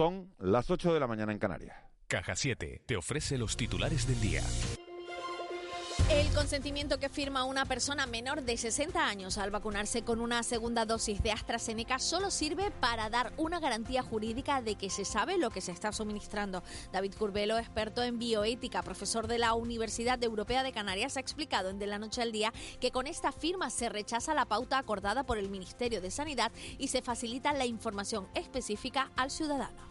Son las 8 de la mañana en Canarias. Caja 7 te ofrece los titulares del día. El consentimiento que firma una persona menor de 60 años al vacunarse con una segunda dosis de AstraZeneca solo sirve para dar una garantía jurídica de que se sabe lo que se está suministrando. David Curbelo, experto en bioética, profesor de la Universidad Europea de Canarias, ha explicado en De la Noche al Día que con esta firma se rechaza la pauta acordada por el Ministerio de Sanidad y se facilita la información específica al ciudadano.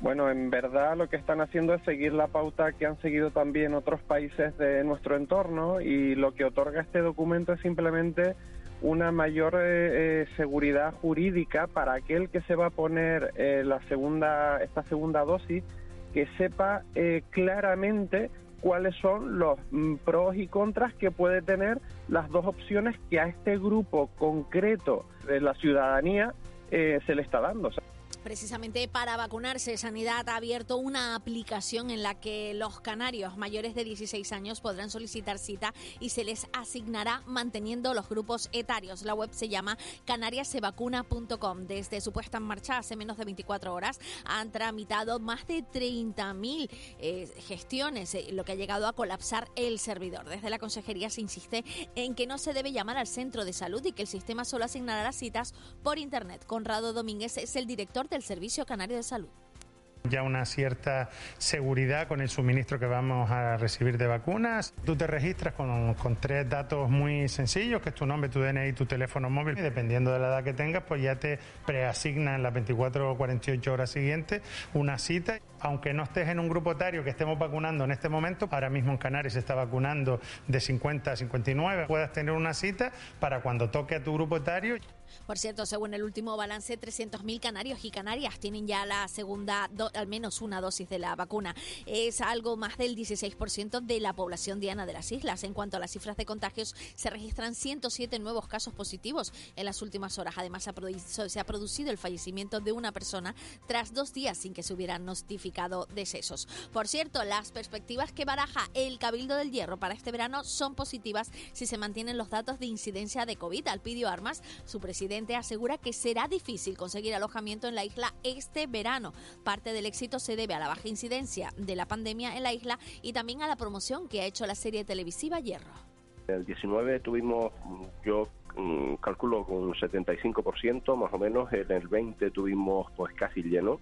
Bueno, en verdad lo que están haciendo es seguir la pauta que han seguido también otros países de nuestro entorno y lo que otorga este documento es simplemente una mayor eh, eh, seguridad jurídica para aquel que se va a poner eh, la segunda esta segunda dosis que sepa claramente cuáles son los mm, pros y contras que puede tener las dos opciones que a este grupo concreto de la ciudadanía se le está dando. Precisamente para vacunarse, Sanidad ha abierto una aplicación en la que los canarios mayores de 16 años podrán solicitar cita y se les asignará manteniendo los grupos etarios. La web se llama canariasevacuna.com. Desde su puesta en marcha hace menos de 24 horas han tramitado más de 30.000 eh, gestiones, eh, lo que ha llegado a colapsar el servidor. Desde la consejería se insiste en que no se debe llamar al centro de salud y que el sistema solo asignará las citas por Internet. Conrado Domínguez es el director de el Servicio Canario de Salud ya una cierta seguridad con el suministro que vamos a recibir de vacunas. Tú te registras con, tres datos muy sencillos, que es tu nombre, tu DNI tu teléfono móvil. Dependiendo de la edad que tengas, pues ya te preasignan las 24 o 48 horas siguientes una cita. Aunque no estés en un grupo etario que estemos vacunando en este momento, ahora mismo en Canarias se está vacunando de 50 a 59, puedas tener una cita para cuando toque a tu grupo etario. Por cierto, según el último balance, 300.000 canarios y canarias tienen ya la segunda, al menos una dosis de la vacuna. Es algo más del 16% de la población diana de las islas. En cuanto a las cifras de contagios, se registran 107 nuevos casos positivos en las últimas horas. Además, se ha producido el fallecimiento de una persona tras dos días sin que se hubieran notificado decesos. Por cierto, las perspectivas que baraja el Cabildo del Hierro para este verano son positivas si se mantienen los datos de incidencia de COVID. Alpidio Armas, su presidente, asegura que será difícil conseguir alojamiento en la isla este verano. Parte del éxito se debe a la baja incidencia de la pandemia en la isla y también a la promoción que ha hecho la serie televisiva Hierro. El 19 tuvimos, yo mm, calculo con un 75% más o menos, en el 20 tuvimos pues casi lleno,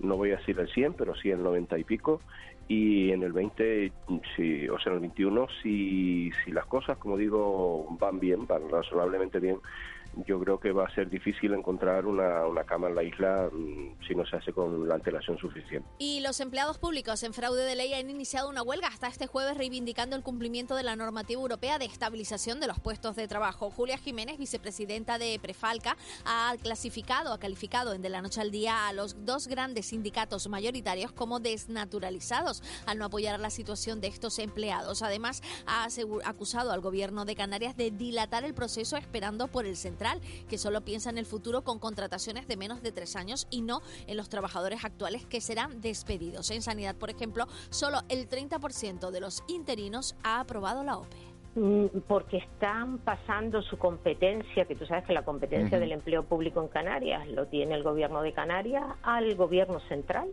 no voy a decir el 100, pero sí el 90 y pico, y en el 20, sí, o sea, en el 21, si, si las cosas, como digo, van bien, van razonablemente bien, yo creo que va a ser difícil encontrar una, una cama en la isla mm, si no se hace con la antelación suficiente. Y los empleados públicos en fraude de ley han iniciado una huelga hasta este jueves reivindicando el cumplimiento de la normativa europea de estabilización de los puestos de trabajo. Julia Jiménez, vicepresidenta de Prefalca, ha clasificado, ha calificado en De la Noche al Día a los dos grandes sindicatos mayoritarios como desnaturalizados al no apoyar la situación de estos empleados. Además, ha acusado al gobierno de Canarias de dilatar el proceso esperando por el central que solo piensa en el futuro con contrataciones de menos de tres años y no en los trabajadores actuales que serán despedidos. En sanidad, por ejemplo, solo el 30% de los interinos ha aprobado la OPE mm, porque están pasando su competencia, que tú sabes que la competencia del empleo público en Canarias lo tiene el gobierno de Canarias, al gobierno central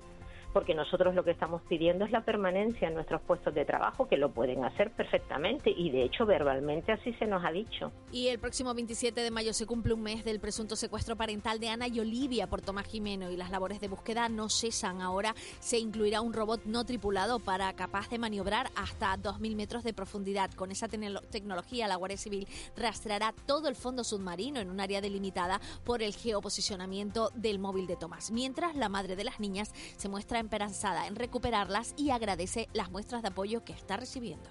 porque nosotros lo que estamos pidiendo es la permanencia en nuestros puestos de trabajo, que lo pueden hacer perfectamente y de hecho verbalmente así se nos ha dicho. Y el próximo 27 de mayo se cumple un mes del presunto secuestro parental de Ana y Olivia por Tomás Jimeno y las labores de búsqueda no cesan. Ahora se incluirá un robot no tripulado para capaz de maniobrar hasta 2.000 metros de profundidad. Con esa tecnología la Guardia Civil rastreará todo el fondo submarino en un área delimitada por el geoposicionamiento del móvil de Tomás. Mientras la madre de las niñas se muestra esperanzada en recuperarlas y agradece las muestras de apoyo que está recibiendo.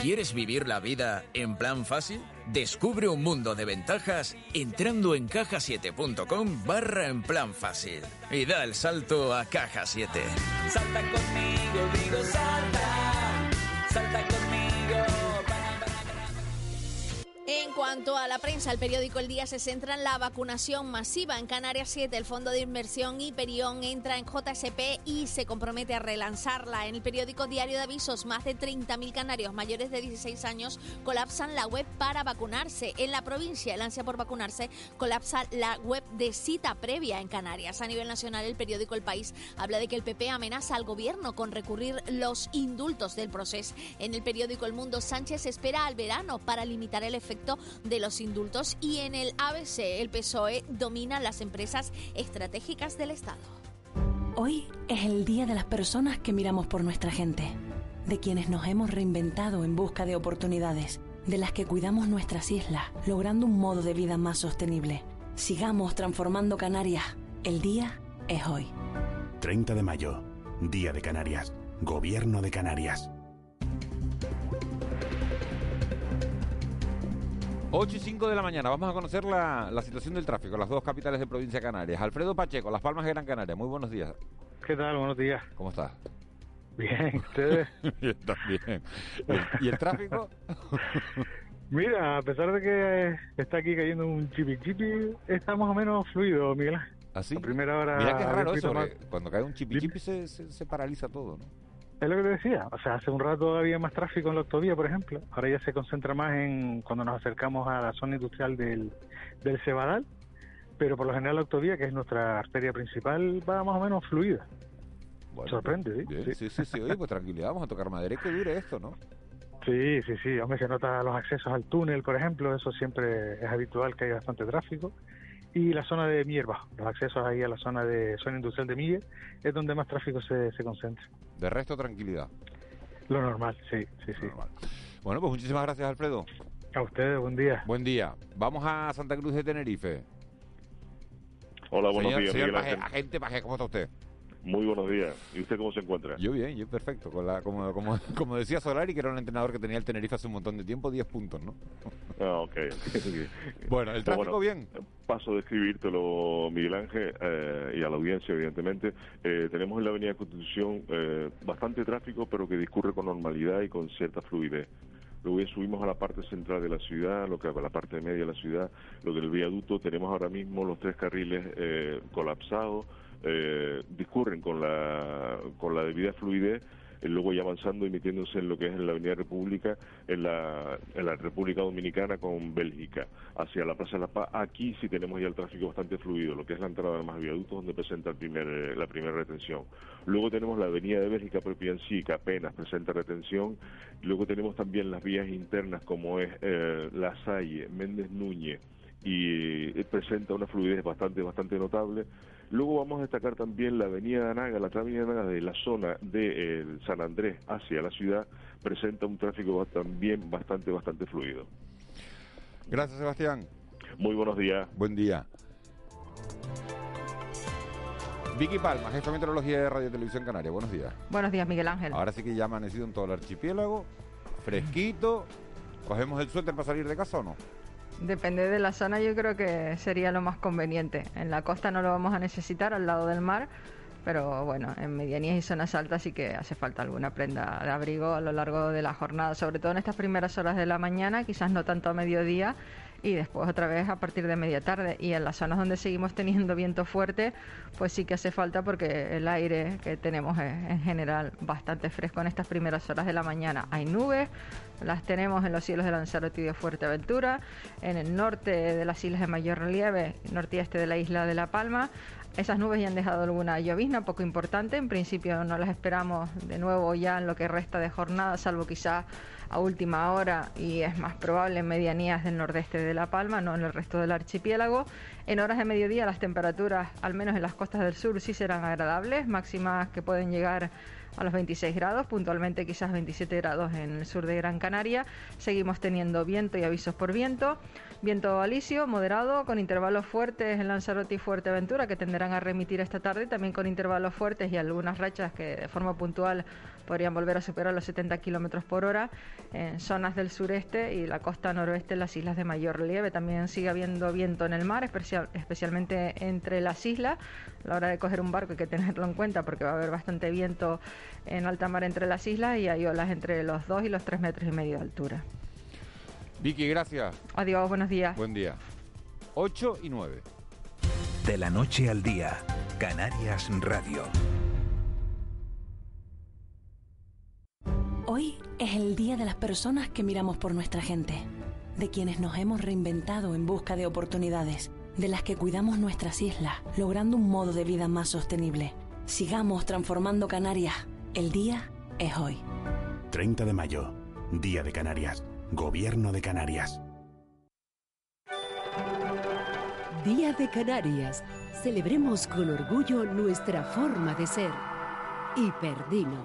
¿Quieres vivir la vida en plan fácil? Descubre un mundo de ventajas entrando en cajasiete.com barra en plan fácil y da el salto a Caja 7. Salta conmigo, digo salta, salta conmigo. En cuanto a la prensa, el periódico El Día se centra en la vacunación masiva. En Canarias 7, el Fondo de Inversión Hiperión entra en JSP y se compromete a relanzarla. En el periódico Diario de Avisos, más de 30.000 canarios mayores de 16 años colapsan la web para vacunarse. En la provincia, el ansia por vacunarse colapsa la web de cita previa en Canarias. A nivel nacional, el periódico El País habla de que el PP amenaza al gobierno con recurrir los indultos del proceso. En el periódico El Mundo, Sánchez espera al verano para limitar el efecto de los indultos y en el ABC el PSOE domina las empresas estratégicas del Estado. Hoy es el día de las personas que miramos por nuestra gente, de quienes nos hemos reinventado en busca de oportunidades, de las que cuidamos nuestras islas, logrando un modo de vida más sostenible. Sigamos transformando Canarias. El día es hoy. 30 de mayo, Día de Canarias, Gobierno de Canarias. 8 y 5 de la mañana, vamos a conocer la, la situación del tráfico en las dos capitales de provincia de Canarias. Alfredo Pacheco, Las Palmas de Gran Canaria, muy buenos días. ¿Qué tal? Buenos días. ¿Cómo estás? Bien, ¿ustedes? Bien, también. ¿Y el, tráfico? Mira, a pesar de que está aquí cayendo un chipi chipi, está más o menos fluido, Miguel. ¿Así? A primera hora. Mira que es raro eso, más- cuando cae un chipi chipi se, se, se paraliza todo, ¿no? Es lo que te decía. O sea, hace un rato había más tráfico en la autovía, por ejemplo. Ahora ya se concentra más en cuando nos acercamos a la zona industrial del, del Cebadal. Pero por lo general la autovía, que es nuestra arteria principal, va más o menos fluida. Bueno, Sorprende, ¿sí? bien, Sí. sí, sí. Oye, pues tranquilidad, vamos a tocar madera y que dure esto, ¿no? Sí, sí, sí. Hombre, se nota los accesos al túnel, por ejemplo. Eso siempre es habitual que haya bastante tráfico. Y la zona de Mier Bajo, los accesos ahí a la zona de zona industrial de Mille, es donde más tráfico se, se concentra. De resto, tranquilidad. Lo normal, sí, sí, sí. Normal. Bueno, pues muchísimas gracias, Alfredo. A ustedes, buen día. Buen día. Vamos a Santa Cruz de Tenerife. Hola, buenos señor, días, señor Paje, agente Paje, ¿cómo está usted? Muy buenos días. ¿Y usted cómo se encuentra? Yo bien, yo perfecto. Con la, como, como, como decía Solari, que era un entrenador que tenía el Tenerife hace un montón de tiempo, 10 puntos, ¿no? Ah, ok. Bueno, el tráfico bueno, bien. Paso a describírtelo, Miguel Ángel, eh, y a la audiencia, evidentemente. Eh, tenemos en la Avenida Constitución eh, bastante tráfico, pero que discurre con normalidad y con cierta fluidez. Luego ya subimos a la parte central de la ciudad, lo que a la parte media de la ciudad, lo del viaducto. Tenemos ahora mismo los tres carriles eh, colapsados, eh, discurren con la, con la debida fluidez eh, luego ya avanzando y metiéndose en lo que es en la Avenida República, en la, en la República Dominicana con Bélgica, hacia la Plaza de la Paz. Aquí sí tenemos ya el tráfico bastante fluido, lo que es la entrada de más viaductos, donde presenta el primer, eh, la primera retención. Luego tenemos la Avenida de Bélgica propia en sí, que apenas presenta retención. Luego tenemos también las vías internas, como es eh, La Salle, Méndez Núñez, y eh, presenta una fluidez bastante bastante notable. Luego vamos a destacar también la avenida de Anaga, la avenida de Anaga de la zona de eh, San Andrés hacia la ciudad, presenta un tráfico también bastante bastante fluido. Gracias, Sebastián. Muy buenos días. Buen día. Vicky Palma, jefe de meteorología de Radio Televisión Canaria. Buenos días. Buenos días, Miguel Ángel. Ahora sí que ya ha amanecido en todo el archipiélago. Fresquito. ¿Cogemos el suéter para salir de casa o no? Depende de la zona, yo creo que sería lo más conveniente. En la costa no lo vamos a necesitar, al lado del mar, pero bueno, en medianías y zonas altas sí que hace falta alguna prenda de abrigo a lo largo de la jornada, sobre todo en estas primeras horas de la mañana, quizás no tanto a mediodía y después otra vez a partir de media tarde. Y en las zonas donde seguimos teniendo viento fuerte, pues sí que hace falta porque el aire que tenemos es en general bastante fresco en estas primeras horas de la mañana. Hay nubes, las tenemos en los cielos de Lanzarote y de Fuerteventura, en el norte de las islas de mayor relieve, norte este de la isla de La Palma. Esas nubes ya han dejado alguna llovizna poco importante. En principio no las esperamos de nuevo ya en lo que resta de jornada, salvo quizás a última hora y es más probable en medianías del nordeste de La Palma, no en el resto del archipiélago. En horas de mediodía las temperaturas, al menos en las costas del sur, sí serán agradables, máximas que pueden llegar a los 26 grados, puntualmente quizás 27 grados en el sur de Gran Canaria. Seguimos teniendo viento y avisos por viento. Viento alisio, moderado, con intervalos fuertes en Lanzarote y Fuerteventura, que tenderán a remitir esta tarde, también con intervalos fuertes y algunas rachas que de forma puntual podrían volver a superar los 70 kilómetros por hora en zonas del sureste y la costa noroeste en las islas de mayor relieve. También sigue habiendo viento en el mar, especial- especialmente entre las islas. A la hora de coger un barco hay que tenerlo en cuenta porque va a haber bastante viento en alta mar entre las islas y hay olas entre los 2 y los 3 metros y medio de altura. Vicky, gracias. Adiós, buenos días. Buen día. 8 y 9. De la noche al día, Canarias Radio. Hoy es el día de las personas que miramos por nuestra gente, de quienes nos hemos reinventado en busca de oportunidades, de las que cuidamos nuestras islas, logrando un modo de vida más sostenible. Sigamos transformando Canarias. El día es hoy. 30 de mayo, Día de Canarias. Gobierno de Canarias. Día de Canarias. Celebremos con orgullo nuestra forma de ser. Hiperdino.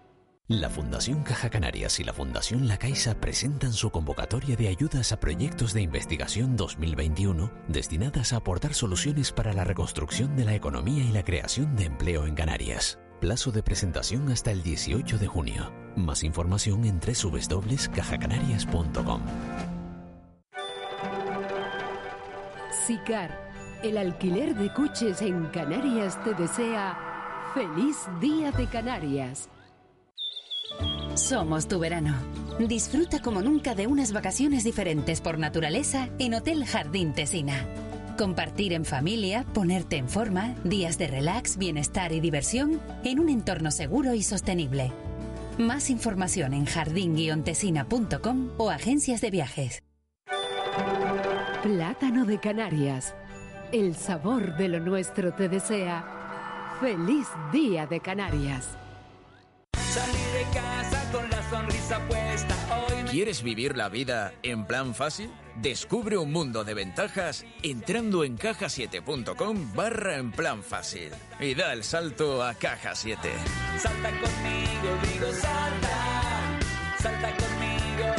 La Fundación Caja Canarias y la Fundación La Caixa presentan su convocatoria de ayudas a proyectos de investigación 2021 destinadas a aportar soluciones para la reconstrucción de la economía y la creación de empleo en Canarias. Plazo de presentación hasta el 18 de junio. Más información en www.cajacanarias.com. SICAR, el alquiler de coches en Canarias te desea feliz Día de Canarias. Somos tu verano. Disfruta como nunca de unas vacaciones diferentes por naturaleza en Hotel Jardín Tesina. Compartir en familia, ponerte en forma, días de relax, bienestar y diversión en un entorno seguro y sostenible. Más información en jardín-tesina.com o agencias de viajes. Plátano de Canarias. El sabor de lo nuestro te desea feliz Día de Canarias. Salí de casa con la sonrisa puesta hoy. ¿Quieres vivir la vida en plan fácil? Descubre un mundo de ventajas entrando en cajasiete.com barra en plan fácil y da el salto a Caja 7. Salta conmigo, digo salta, salta conmigo.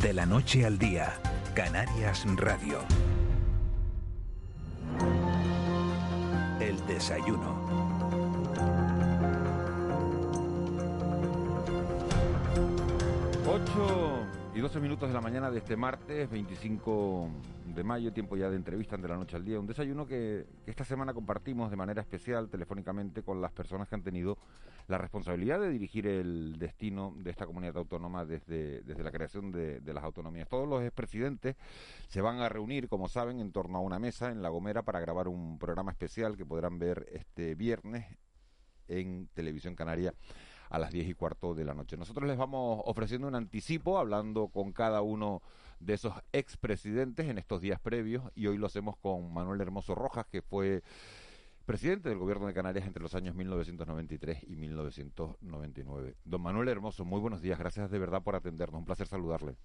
De la noche al día, Canarias Radio. El desayuno. 8 y 12 minutos de la mañana de este martes 25 de mayo, tiempo ya de entrevista de la noche al día. Un desayuno que, esta semana compartimos de manera especial telefónicamente con las personas que han tenido la responsabilidad de dirigir el destino de esta comunidad autónoma desde, desde la creación de, de las autonomías. Todos los expresidentes se van a reunir, como saben, en torno a una mesa en La Gomera para grabar un programa especial que podrán ver este viernes en Televisión Canaria a las 10 y cuarto de la noche. Nosotros les vamos ofreciendo un anticipo, hablando con cada uno de esos expresidentes en estos días previos, y hoy lo hacemos con Manuel Hermoso Rojas, que fue presidente del gobierno de Canarias entre los años 1993 y 1999. Don Manuel Hermoso, muy buenos días, gracias de verdad por atendernos, un placer saludarle.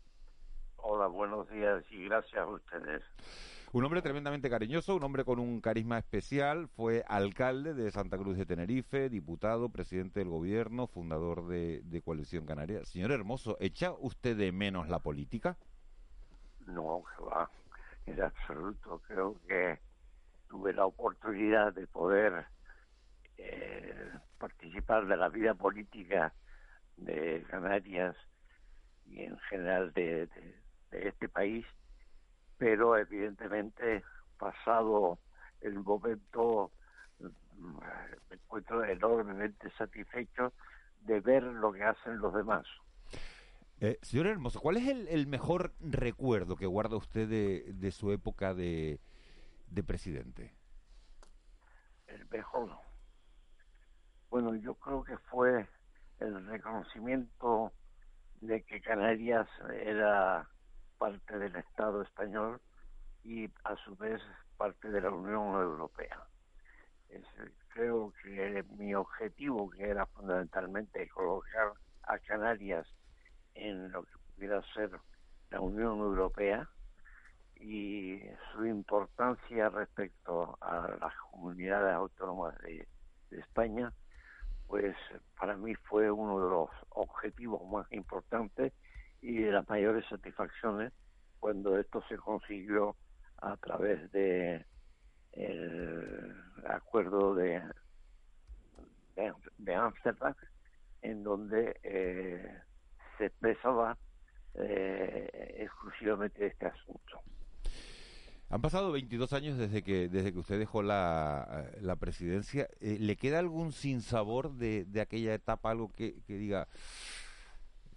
Hola, buenos días y gracias a ustedes. Un hombre tremendamente cariñoso, un hombre con un carisma especial, fue alcalde de Santa Cruz de Tenerife, diputado, presidente del gobierno, fundador de, Coalición Canaria. Señor Hermoso, ¿echa usted de menos la política? No, que va, en absoluto. Creo que tuve la oportunidad de poder eh, participar de la vida política de Canarias y en general de este país pero evidentemente pasado el momento me encuentro enormemente satisfecho de ver lo que hacen los demás. Eh, señor Hermoso, ¿cuál es el, el, mejor recuerdo que guarda usted de, de su época de, de, presidente? El mejor. Bueno, yo creo que fue el reconocimiento de que Canarias era parte del Estado español y a su vez parte de la Unión Europea. Creo que mi objetivo, que era fundamentalmente colocar a Canarias en lo que pudiera ser la Unión Europea y su importancia respecto a las comunidades autónomas de, de España, pues para mí fue uno de los objetivos más importantes y de las mayores satisfacciones cuando esto se consiguió a través de el acuerdo de de Ámsterdam en donde eh, se expresaba eh, exclusivamente este asunto. Han pasado 22 años desde que desde que usted dejó la, la presidencia. Eh, ¿Le queda algún sinsabor de, de aquella etapa, algo que, que diga,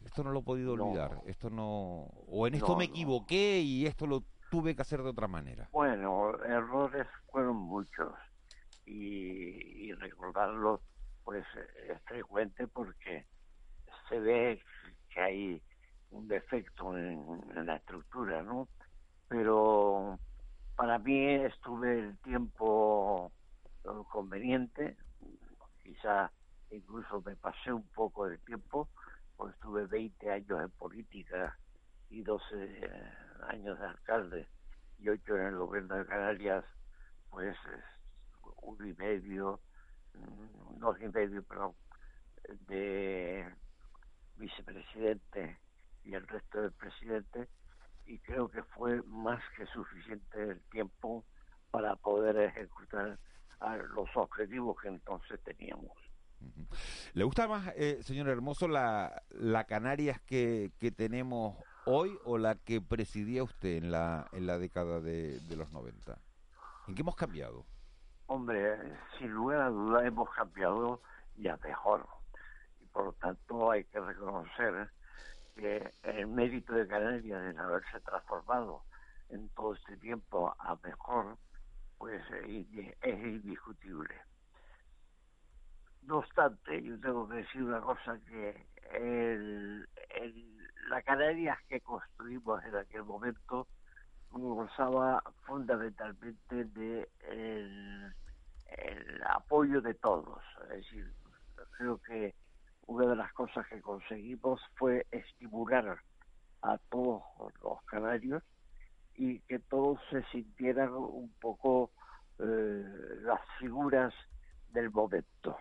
esto no lo he podido olvidar, esto no, o en esto me equivoqué y esto lo tuve que hacer de otra manera? Bueno, errores fueron muchos y, y recordarlos pues es frecuente porque se ve que hay un defecto en, en la estructura, ¿no? Pero para mí estuve el tiempo conveniente, quizá incluso me pasé un poco de tiempo, pues estuve 20 años en política y 12 años de alcalde y 8 en el gobierno de Canarias, pues uno y medio, mm, dos y medio, pero de vicepresidente y el resto del presidente y creo que fue más que suficiente el tiempo para poder ejecutar los objetivos que entonces teníamos. ¿Le gusta más, eh, señor Hermoso, la, la Canarias que, que tenemos hoy o la que presidía usted en la, en la década de, los 90? ¿En qué hemos cambiado? Hombre, sin lugar a duda hemos cambiado ya mejor. Y por lo tanto hay que reconocer que el mérito de Canarias en haberse transformado en todo este tiempo a mejor, pues es indiscutible. No obstante, yo tengo que decir una cosa que el, la Canarias que construimos en aquel momento gozaba fundamentalmente de el, apoyo de todos. Es decir, creo que una de las cosas que conseguimos fue estimular a todos los canarios y que todos se sintieran un poco eh, las figuras del momento.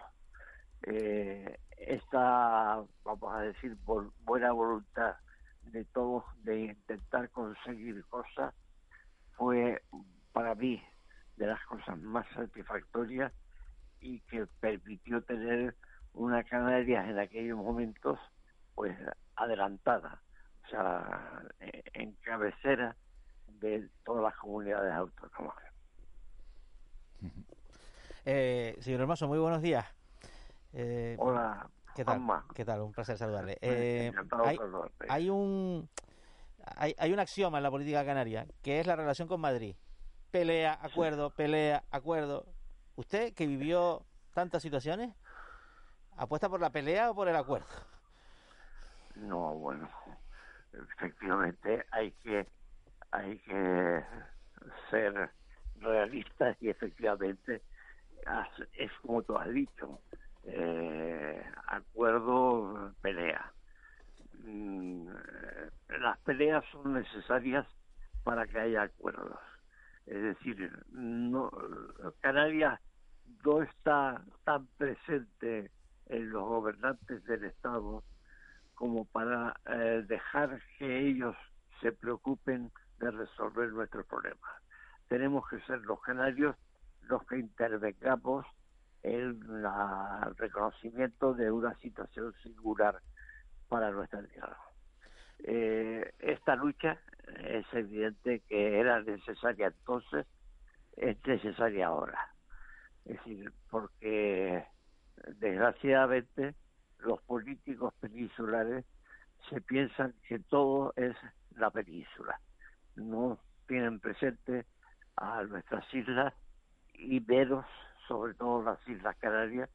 Eh, esta, vamos a decir, buena voluntad de todos de intentar conseguir cosas fue para mí de las cosas más satisfactorias y que permitió tener una Canarias en aquellos momentos pues adelantada, o sea, eh, en cabecera de todas las comunidades autónomas. Eh, señor Hermoso, muy buenos días. Eh, Hola. ¿Qué tal? ¿Qué tal? Un placer saludarle. Eh, hay, hay, un hay, hay un axioma en la política canaria que es la relación con Madrid. Pelea, acuerdo, pelea, acuerdo. ¿Usted que vivió tantas situaciones, ¿Apuesta por la pelea o por el acuerdo? No, bueno, efectivamente hay que hay que ser realistas y efectivamente es como tú has dicho, eh, acuerdo, pelea. Mm, las peleas son necesarias para que haya acuerdos. Es decir, no, Canarias no está tan presente en los gobernantes del Estado como para eh, dejar que ellos se preocupen de resolver nuestros problemas. Tenemos que ser los canarios los que intervengamos el reconocimiento de una situación singular para nuestra tierra. Eh, esta lucha es evidente que era necesaria entonces, es necesaria ahora. Es decir, porque desgraciadamente los políticos peninsulares se piensan que todo es la península. No tienen presente a nuestras islas y menos, sobre todo las Islas Canarias,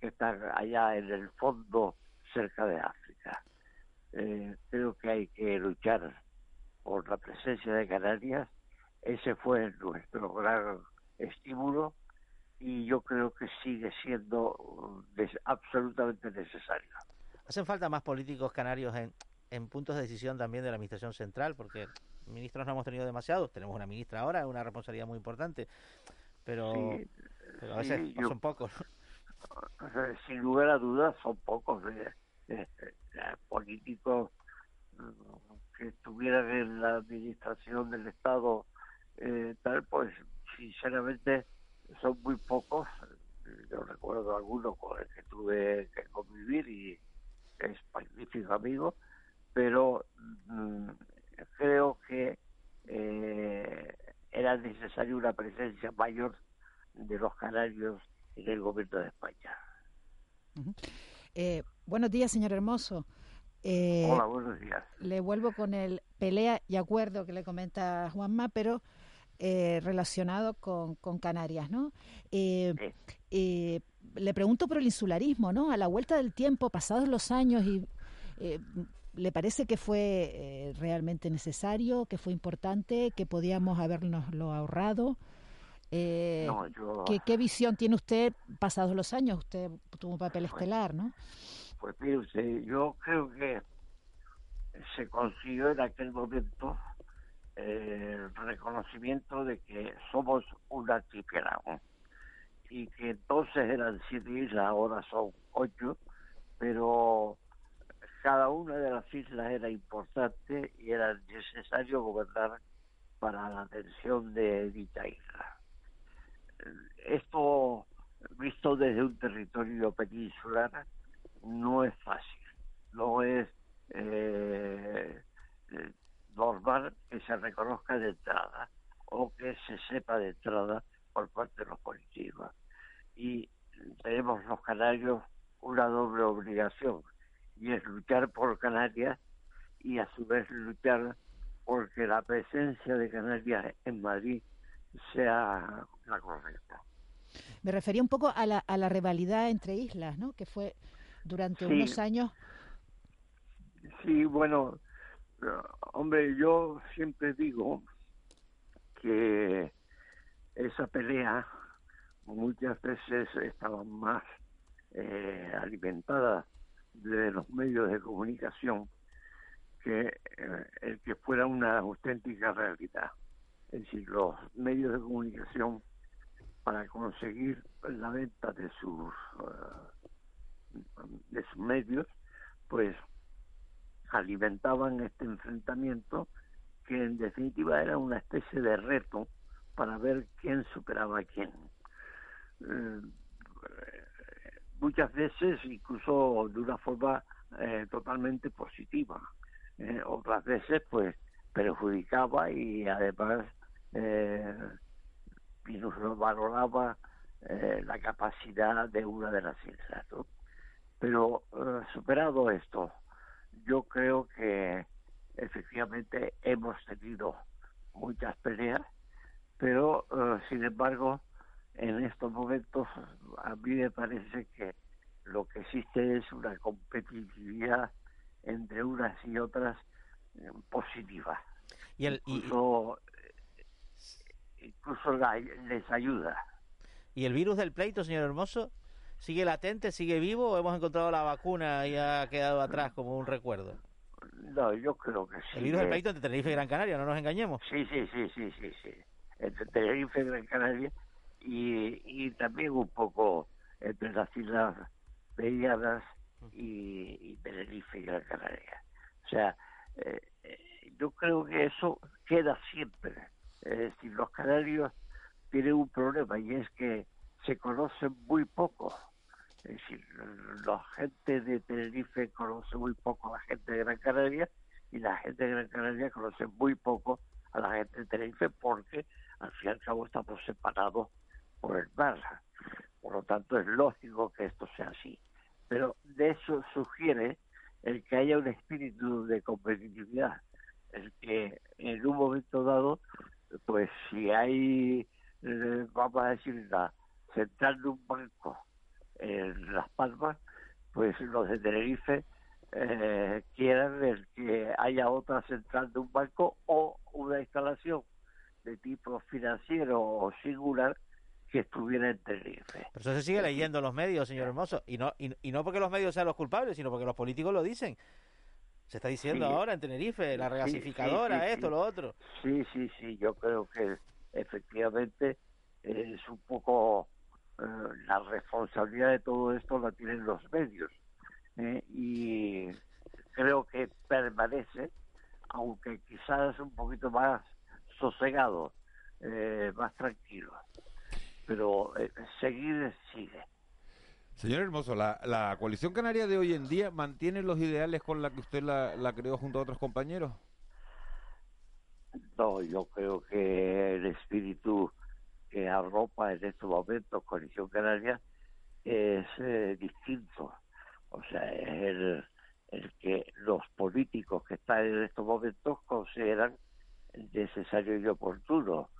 que están allá en el fondo cerca de África. Eh, creo que hay que luchar por la presencia de Canarias. Ese fue nuestro gran estímulo y yo creo que sigue siendo uh, absolutamente necesario. ¿Hacen falta más políticos canarios en, en puntos de decisión también de la Administración Central? Porque ministros no hemos tenido demasiados, tenemos una ministra ahora, es una responsabilidad muy importante, pero, a veces son pocos. sin lugar a dudas son pocos políticos que estuvieran en la administración del Estado tal, pues sinceramente son muy pocos. Yo recuerdo algunos con el que tuve que convivir y es magnífico amigo, pero mm, creo que eh, era necesaria una presencia mayor de los canarios en el gobierno de España. Eh, buenos días, señor Hermoso. Eh, Hola, buenos días. Le vuelvo con el pelea y acuerdo que le comenta Juanma, pero eh, relacionado con, con, Canarias, ¿no? Eh, le pregunto por el insularismo, ¿no? A la vuelta del tiempo, pasados los años y ¿Le parece que fue eh, realmente necesario, que fue importante, que podíamos habernoslo ahorrado? Eh, ¿qué, visión tiene usted pasados los años? Usted tuvo un papel pues, estelar, ¿no? Pues mire usted, yo creo que se consiguió en aquel momento eh, el reconocimiento de que somos un archipiélago y que entonces eran siete islas, ahora son ocho, pero cada una de las islas era importante y era necesario gobernar para la atención de dicha isla. Esto, visto desde un territorio peninsular, no es fácil, no es eh, normal que se reconozca de entrada o que se sepa de entrada por parte de los políticos. Y tenemos los canarios una doble obligación y es luchar por Canarias y a su vez luchar porque la presencia de Canarias en Madrid sea la correcta. Me refería un poco a la, a la rivalidad entre islas, ¿no? Que fue durante unos años. Sí, bueno, hombre, yo siempre digo que esa pelea muchas veces estaba más eh, alimentada de los medios de comunicación que eh, el que fuera una auténtica realidad. Es decir, los medios de comunicación para conseguir la venta de sus eh, de sus medios, pues alimentaban este enfrentamiento que en definitiva era una especie de reto para ver quién superaba a quién. Eh, muchas veces incluso de una forma eh, totalmente positiva. Otras veces pues perjudicaba y además eh, valoraba eh, la capacidad de una de las islas. Pero superado esto, yo creo que efectivamente hemos tenido muchas peleas, pero sin embargo en estos momentos a mí me parece que lo que existe es una competitividad entre unas y otras eh, positiva. Y el, incluso, incluso les ayuda. ¿Y el virus del pleito, señor Hermoso, sigue latente, sigue vivo o hemos encontrado la vacuna y ha quedado atrás como un recuerdo? No, yo creo que sí. El virus del pleito entre Tenerife y Gran Canaria, no nos engañemos. Sí, sí, sí, sí, sí, sí. Entre Tenerife y Gran Canaria y, también un poco entre las islas Belladas y, y Tenerife y Gran Canaria. O sea, eh, eh, yo creo que eso queda siempre. Es decir, los canarios tienen un problema y es que se conocen muy poco. Es decir, la gente de Tenerife conoce muy poco a la gente de Gran Canaria y la gente de Gran Canaria conoce muy poco a la gente de Tenerife porque al fin y al cabo estamos separados por el mar. Por lo tanto, es lógico que esto sea así. Pero de eso sugiere el que haya un espíritu de competitividad, el que en un momento dado, pues si hay, eh, vamos a decir, la central de un banco en Las Palmas, pues los de Tenerife eh, quieran el que haya otra central de un banco o una instalación de tipo financiero o singular que estuviera en Tenerife. Pero eso se sigue leyendo en los medios, señor Hermoso, y no, y, no porque los medios sean los culpables, sino porque los políticos lo dicen. Se está diciendo ahora en Tenerife, la regasificadora, esto, lo otro. Sí, sí, sí, yo creo que efectivamente es un poco la responsabilidad de todo esto la tienen los medios. y creo que permanece, aunque quizás un poquito más sosegado, más tranquilo. Pero seguir sigue. Señor Hermoso, la, la, coalición canaria de hoy en día mantiene los ideales con la que usted la, la creó junto a otros compañeros. No, yo creo que el espíritu que arropa en estos momentos Coalición Canaria es eh, distinto. O sea, es el, el que los políticos que están en estos momentos consideran necesario y oportuno.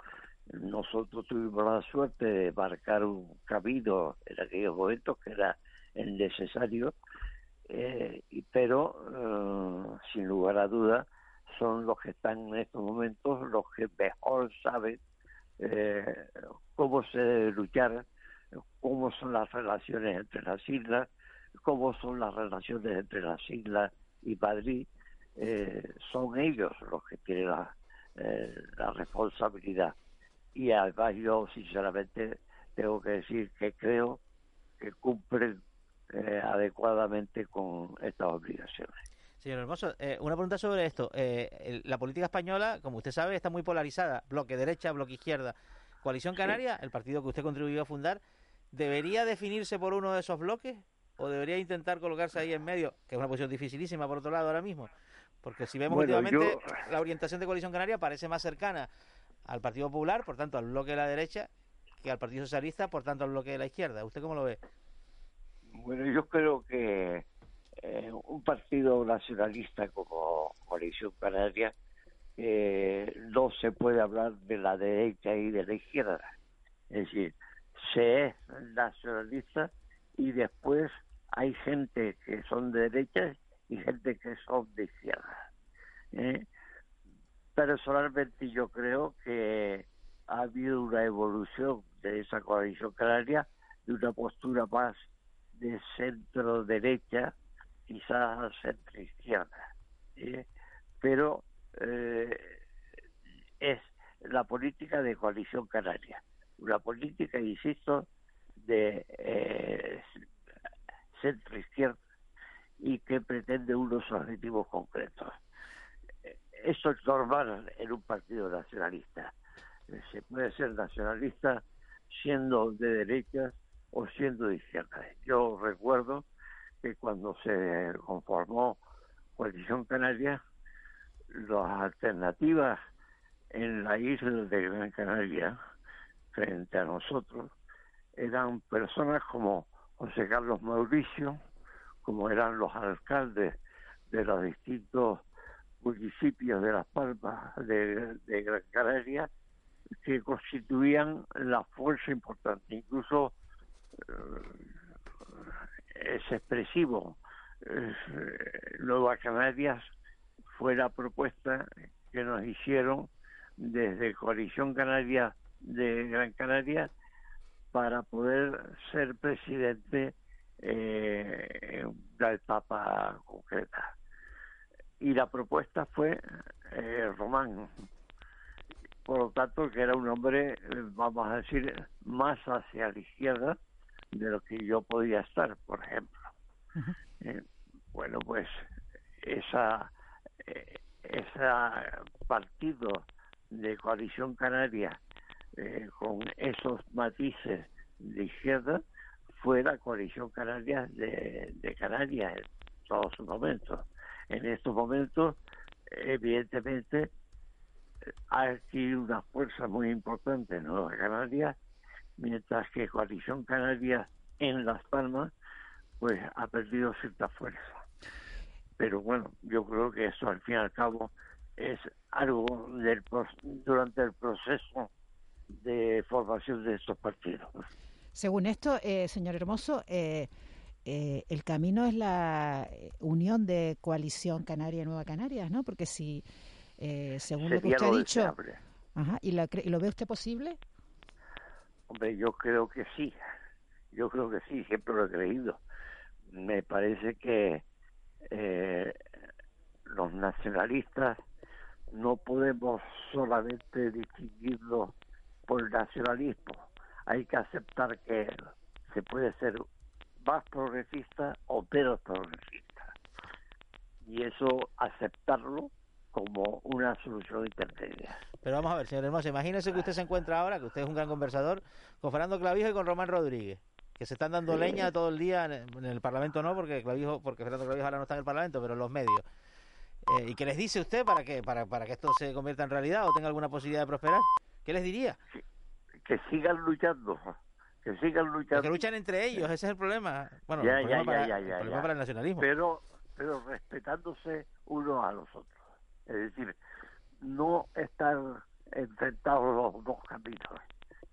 Nosotros tuvimos la suerte de marcar un camino en aquellos momentos que era el necesario, eh, pero eh, sin lugar a duda son los que están en estos momentos los que mejor saben eh, cómo se debe luchar, cómo son las relaciones entre las islas, cómo son las relaciones entre las islas y Madrid. son ellos los que tienen la responsabilidad y además yo sinceramente tengo que decir que creo que cumplen eh, adecuadamente con estas obligaciones. Señor Hermoso, eh, una pregunta sobre esto. Eh, la política española, como usted sabe, está muy polarizada. Bloque derecha, bloque izquierda. Coalición Canaria, el partido que usted contribuyó a fundar, ¿debería definirse por uno de esos bloques o debería intentar colocarse ahí en medio, que es una posición dificilísima por otro lado ahora mismo? Porque si vemos últimamente, la orientación de Coalición Canaria parece más cercana al Partido Popular, por tanto al bloque de la derecha, que al Partido Socialista, por tanto al bloque de la izquierda. ¿Usted cómo lo ve? Bueno, yo creo que eh, un partido nacionalista como Coalición Canaria eh, no se puede hablar de la derecha y de la izquierda. Es decir, se es nacionalista y después hay gente que son de derecha y gente que son de izquierda. ¿eh? Personalmente yo creo que ha habido una evolución de esa coalición canaria de una postura más de centro derecha, quizás centro izquierda. Pero eh, es la política de coalición canaria, una política, insisto, de eh, centro izquierda y que pretende unos objetivos concretos eso es normal en un partido nacionalista. Se puede ser nacionalista siendo de derechas o siendo de izquierda. Yo recuerdo que cuando se conformó Coalición Canaria, las alternativas en la isla de Gran Canaria frente a nosotros eran personas como José Carlos Mauricio, como eran los alcaldes de los distintos municipios de Las Palmas de, Gran Canaria que constituían la fuerza importante. Incluso eh, es expresivo. Eh, Nueva Canarias fue la propuesta que nos hicieron desde Coalición Canaria de Gran Canaria para poder ser presidente eh, una etapa concreta y la propuesta fue eh, Román. Por lo tanto, que era un hombre, vamos a decir, más hacia la izquierda de lo que yo podía estar, por ejemplo. Eh, bueno, pues esa, eh, esa partido de coalición canaria con esos matices de izquierda fue la coalición canaria de, de Canarias en todos sus momentos en estos momentos, evidentemente, ha adquirido una fuerza muy importante en Nueva Canaria, mientras que Coalición Canaria en Las Palmas, pues ha perdido cierta fuerza. Pero bueno, yo creo que eso al fin y al cabo es algo del, durante el proceso de formación de estos partidos. Según esto, eh, señor Hermoso, eh, eh, el camino es la eh, unión de coalición Canaria-Nueva Canarias, ¿no? Porque si, eh, según lo que usted ha dicho... ¿y, lo ve usted posible? Hombre, yo creo que sí. Yo creo que sí, siempre lo he creído. Me parece que los nacionalistas no podemos solamente distinguirlos por nacionalismo. hay que aceptar que se puede ser más progresista o menos progresista. Y eso aceptarlo como una solución intermedia. Pero vamos a ver, señor Hermoso, imagínese que usted se encuentra ahora, que usted es un gran conversador, con Fernando Clavijo y con Román Rodríguez, que se están dando leña todo el día en el, Parlamento, no, porque Clavijo, porque Fernando Clavijo ahora no está en el Parlamento, pero en los medios. Eh, ¿Y qué les dice usted para que, para, para que esto se convierta en realidad o tenga alguna posibilidad de prosperar? ¿Qué les diría? Que, sigan luchando, que sigan luchando. Que luchan entre ellos, ese es el problema. Bueno, el problema, para, el nacionalismo. Pero, pero respetándose unos a los otros. Es decir, no están enfrentados los dos caminos,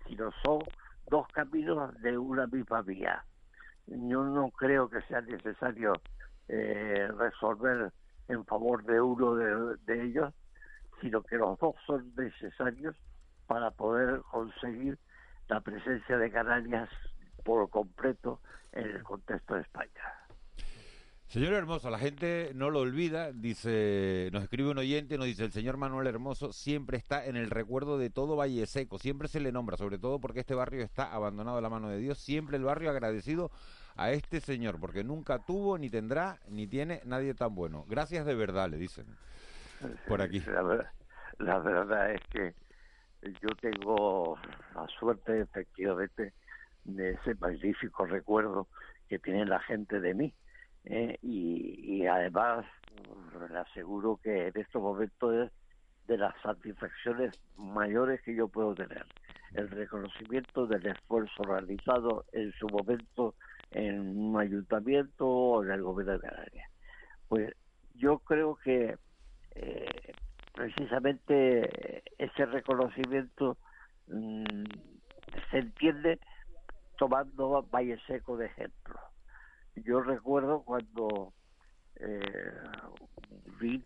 sino son dos caminos de una misma vía. Yo no creo que sea necesario eh, resolver en favor de uno de, ellos, sino que los dos son necesarios para poder conseguir la presencia de Canarias por completo en el contexto de España. Señor Hermoso, la gente no lo olvida, dice, nos escribe un oyente, nos dice, el señor Manuel Hermoso siempre está en el recuerdo de todo Valle Seco, siempre se le nombra, sobre todo porque este barrio está abandonado a la mano de Dios, siempre el barrio agradecido a este señor, porque nunca tuvo, ni tendrá, ni tiene nadie tan bueno. Gracias de verdad, le dicen por aquí. La verdad, es que yo tengo la suerte, efectivamente, de ese magnífico recuerdo que tiene la gente de mí eh, y, además le aseguro que en estos momentos es de las satisfacciones mayores que yo puedo tener. El reconocimiento del esfuerzo realizado en su momento en un ayuntamiento o en el gobierno de Canarias. Pues yo creo que eh, precisamente ese reconocimiento mm, se entiende tomando Valle Seco de ejemplo. Yo recuerdo cuando eh,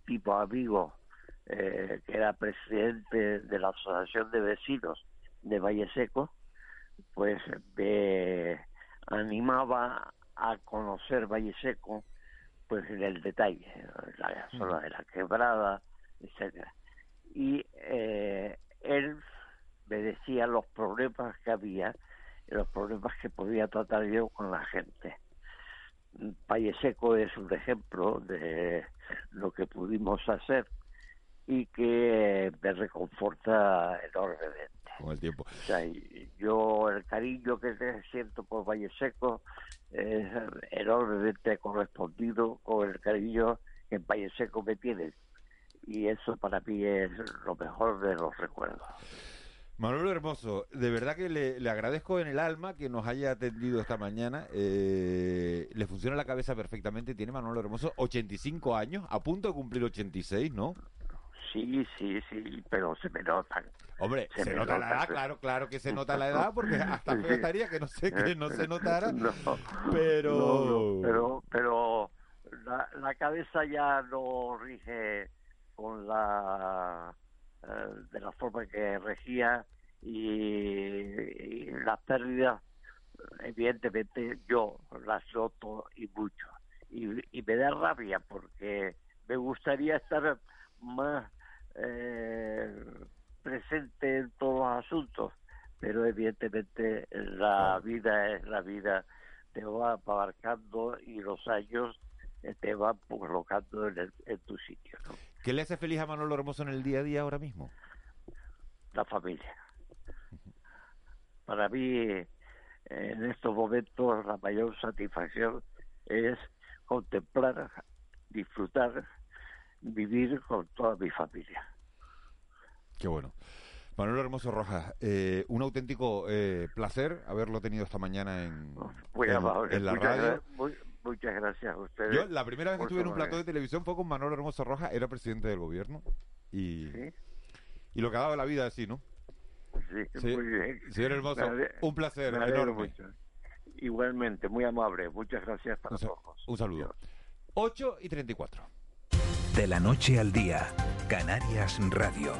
tipo amigo eh, que era presidente de la Asociación de Vecinos de Valle Seco, pues me animaba a conocer Valle Seco pues en el detalle, la zona de la quebrada, etcétera. Y eh, él me decía los problemas que había, los problemas que podía tratar yo con la gente. Valle Seco es un ejemplo de lo que pudimos hacer y que me reconforta enormemente. Con el tiempo. yo el cariño que siento por Valle Seco es enormemente correspondido con el cariño que en Valle Seco me tienen. Y eso para mí es lo mejor de los recuerdos. Manuel Hermoso, de verdad que le, agradezco en el alma que nos haya atendido esta mañana. Eh, le funciona la cabeza perfectamente. Tiene Manuel Hermoso 85 años, a punto de cumplir 86, ¿no? Sí, sí, sí, pero se me notan. Hombre, se, nota la edad, claro, claro que se nota la edad, porque hasta me estaría que no sé que no se notara. pero... pero, pero la, la cabeza ya no rige con la eh, de la forma que regía y, las pérdidas, evidentemente yo las noto y mucho. Y, me da rabia porque me gustaría estar más eh, presente en todos los asuntos, pero evidentemente la vida es la vida, te va abarcando y los años te van colocando en, en tu sitio. ¿no? ¿Qué le hace feliz a Manolo Hermoso en el día a día ahora mismo? La familia. Para mí, en estos momentos, la mayor satisfacción es contemplar, disfrutar, vivir con toda mi familia. Qué bueno. Manuel Hermoso Rojas, eh, un auténtico eh, placer haberlo tenido esta mañana en, en, la radio. Muchas gracias a ustedes. Yo la primera vez que estuve en un plato de televisión fue con Manuel Hermoso Rojas, era presidente del gobierno. Y, y lo que ha dado la vida así, ¿no? Sí, muy bien. Señor Hermoso, un placer enorme. Igualmente, muy amable. Muchas gracias para todos. Un saludo. 8 y 34. De la noche al día, Canarias Radio.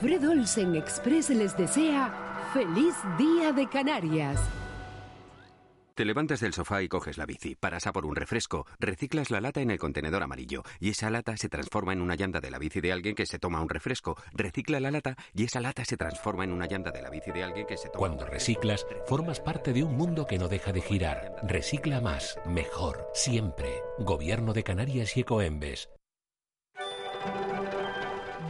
Fred Olsen Express les desea feliz día de Canarias. Te levantas del sofá y coges la bici, paras a por un refresco, reciclas la lata en el contenedor amarillo y esa lata se transforma en una llanta de la bici de alguien que se toma un refresco, recicla la lata y esa lata se transforma en una llanta de la bici de alguien que se toma Cuando reciclas, formas parte de un mundo que no deja de girar. Recicla más, mejor, siempre. Gobierno de Canarias y Ecoembes.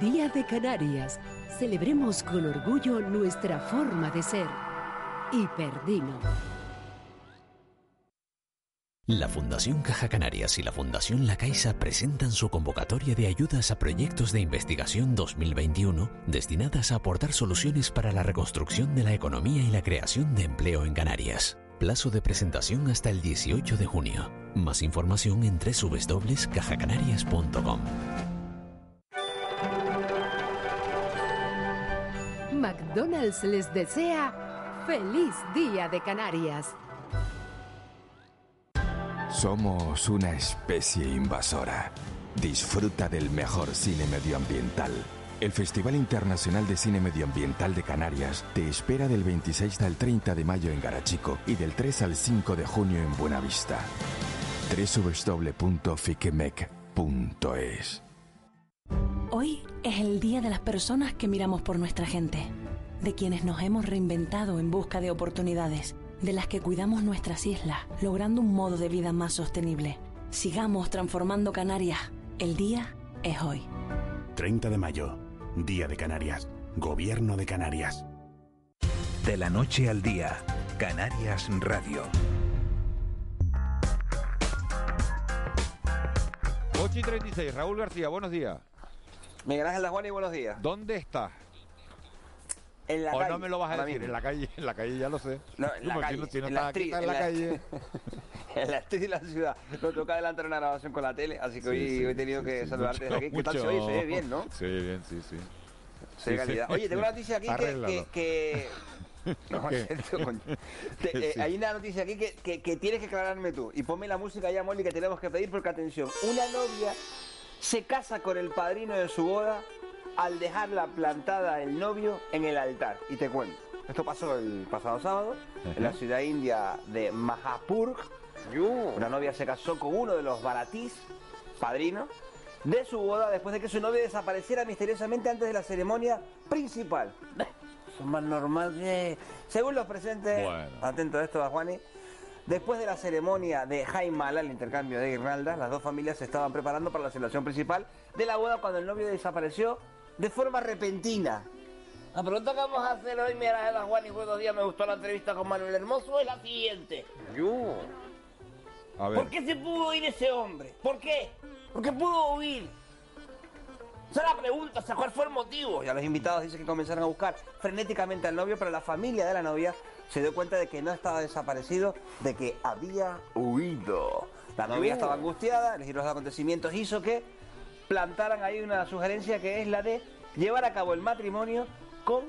Día de Canarias. Celebremos con orgullo nuestra forma de ser. Hiperdino. La Fundación Caja Canarias y la Fundación La Caixa presentan su convocatoria de ayudas a proyectos de investigación 2021 destinadas a aportar soluciones para la reconstrucción de la economía y la creación de empleo en Canarias. Plazo de presentación hasta el 18 de junio. Más información en www.cajacanarias.com. McDonald's les desea feliz Día de Canarias. Somos una especie invasora. Disfruta del mejor cine medioambiental. El Festival Internacional de Cine Medioambiental de Canarias te espera del 26 al 30 de mayo en Garachico y del 3 al 5 de junio en Buenavista. www.fiquemec.es Hoy es el día de las personas que miramos por nuestra gente, de quienes nos hemos reinventado en busca de oportunidades, de las que cuidamos nuestras islas, logrando un modo de vida más sostenible. Sigamos transformando Canarias. El día es hoy. 30 de mayo, Día de Canarias. Gobierno de Canarias. De la noche al día, Canarias Radio. 8 y 36, Raúl García, buenos días. Miguel Ángel Juan y buenos días. ¿Dónde estás? En la o calle. no me lo vas a decir, mismo. en la calle, en la calle ya lo sé. No, en la calle. si no en la street, estás en la calle. en la street de la ciudad. Nos toca adelantar una grabación con la tele, así que Sí, hoy, sí, hoy he tenido sí, que saludarte desde aquí. ¿Qué tal se oye? Se oye bien, ¿no? Se oye bien, sí, sí. Se sí. calidad. Oye, tengo una noticia aquí que... Que. No, en serio, coño. Te- eh, Sí. Hay una noticia aquí que, que, que tienes que aclararme tú. Y ponme la música ya, Molly, que tenemos que pedir porque, atención, una novia se casa con el padrino de su boda al dejarla plantada el novio en el altar. Y te cuento. Esto pasó el pasado sábado en la ciudad india de Mahapur. Una novia se casó con uno de los baratís, padrinos, de su boda después de que su novio desapareciera misteriosamente antes de la ceremonia principal. Eso es más normal que... Según los presentes, Bueno. atento a esto, Juani, después de la ceremonia de Jaimala, el intercambio de guirnaldas, las dos familias se estaban preparando para la celebración principal de la boda cuando el novio desapareció de forma repentina. La pregunta que vamos a hacer hoy, mira, la Juan y buenos días, me gustó la entrevista con Manuel Hermoso, es la siguiente. A ver. ¿Por qué se pudo ir ese hombre? ¿Por qué? Porque pudo huir. Esa es la pregunta, ¿cuál fue el motivo? Y a los invitados dicen que comenzaron a buscar frenéticamente al novio, pero la familia de la novia se dio cuenta de que no estaba desaparecido, de que había huido. La novia estaba angustiada, el giro de los acontecimientos hizo que plantaran ahí una sugerencia que es la de llevar a cabo el matrimonio con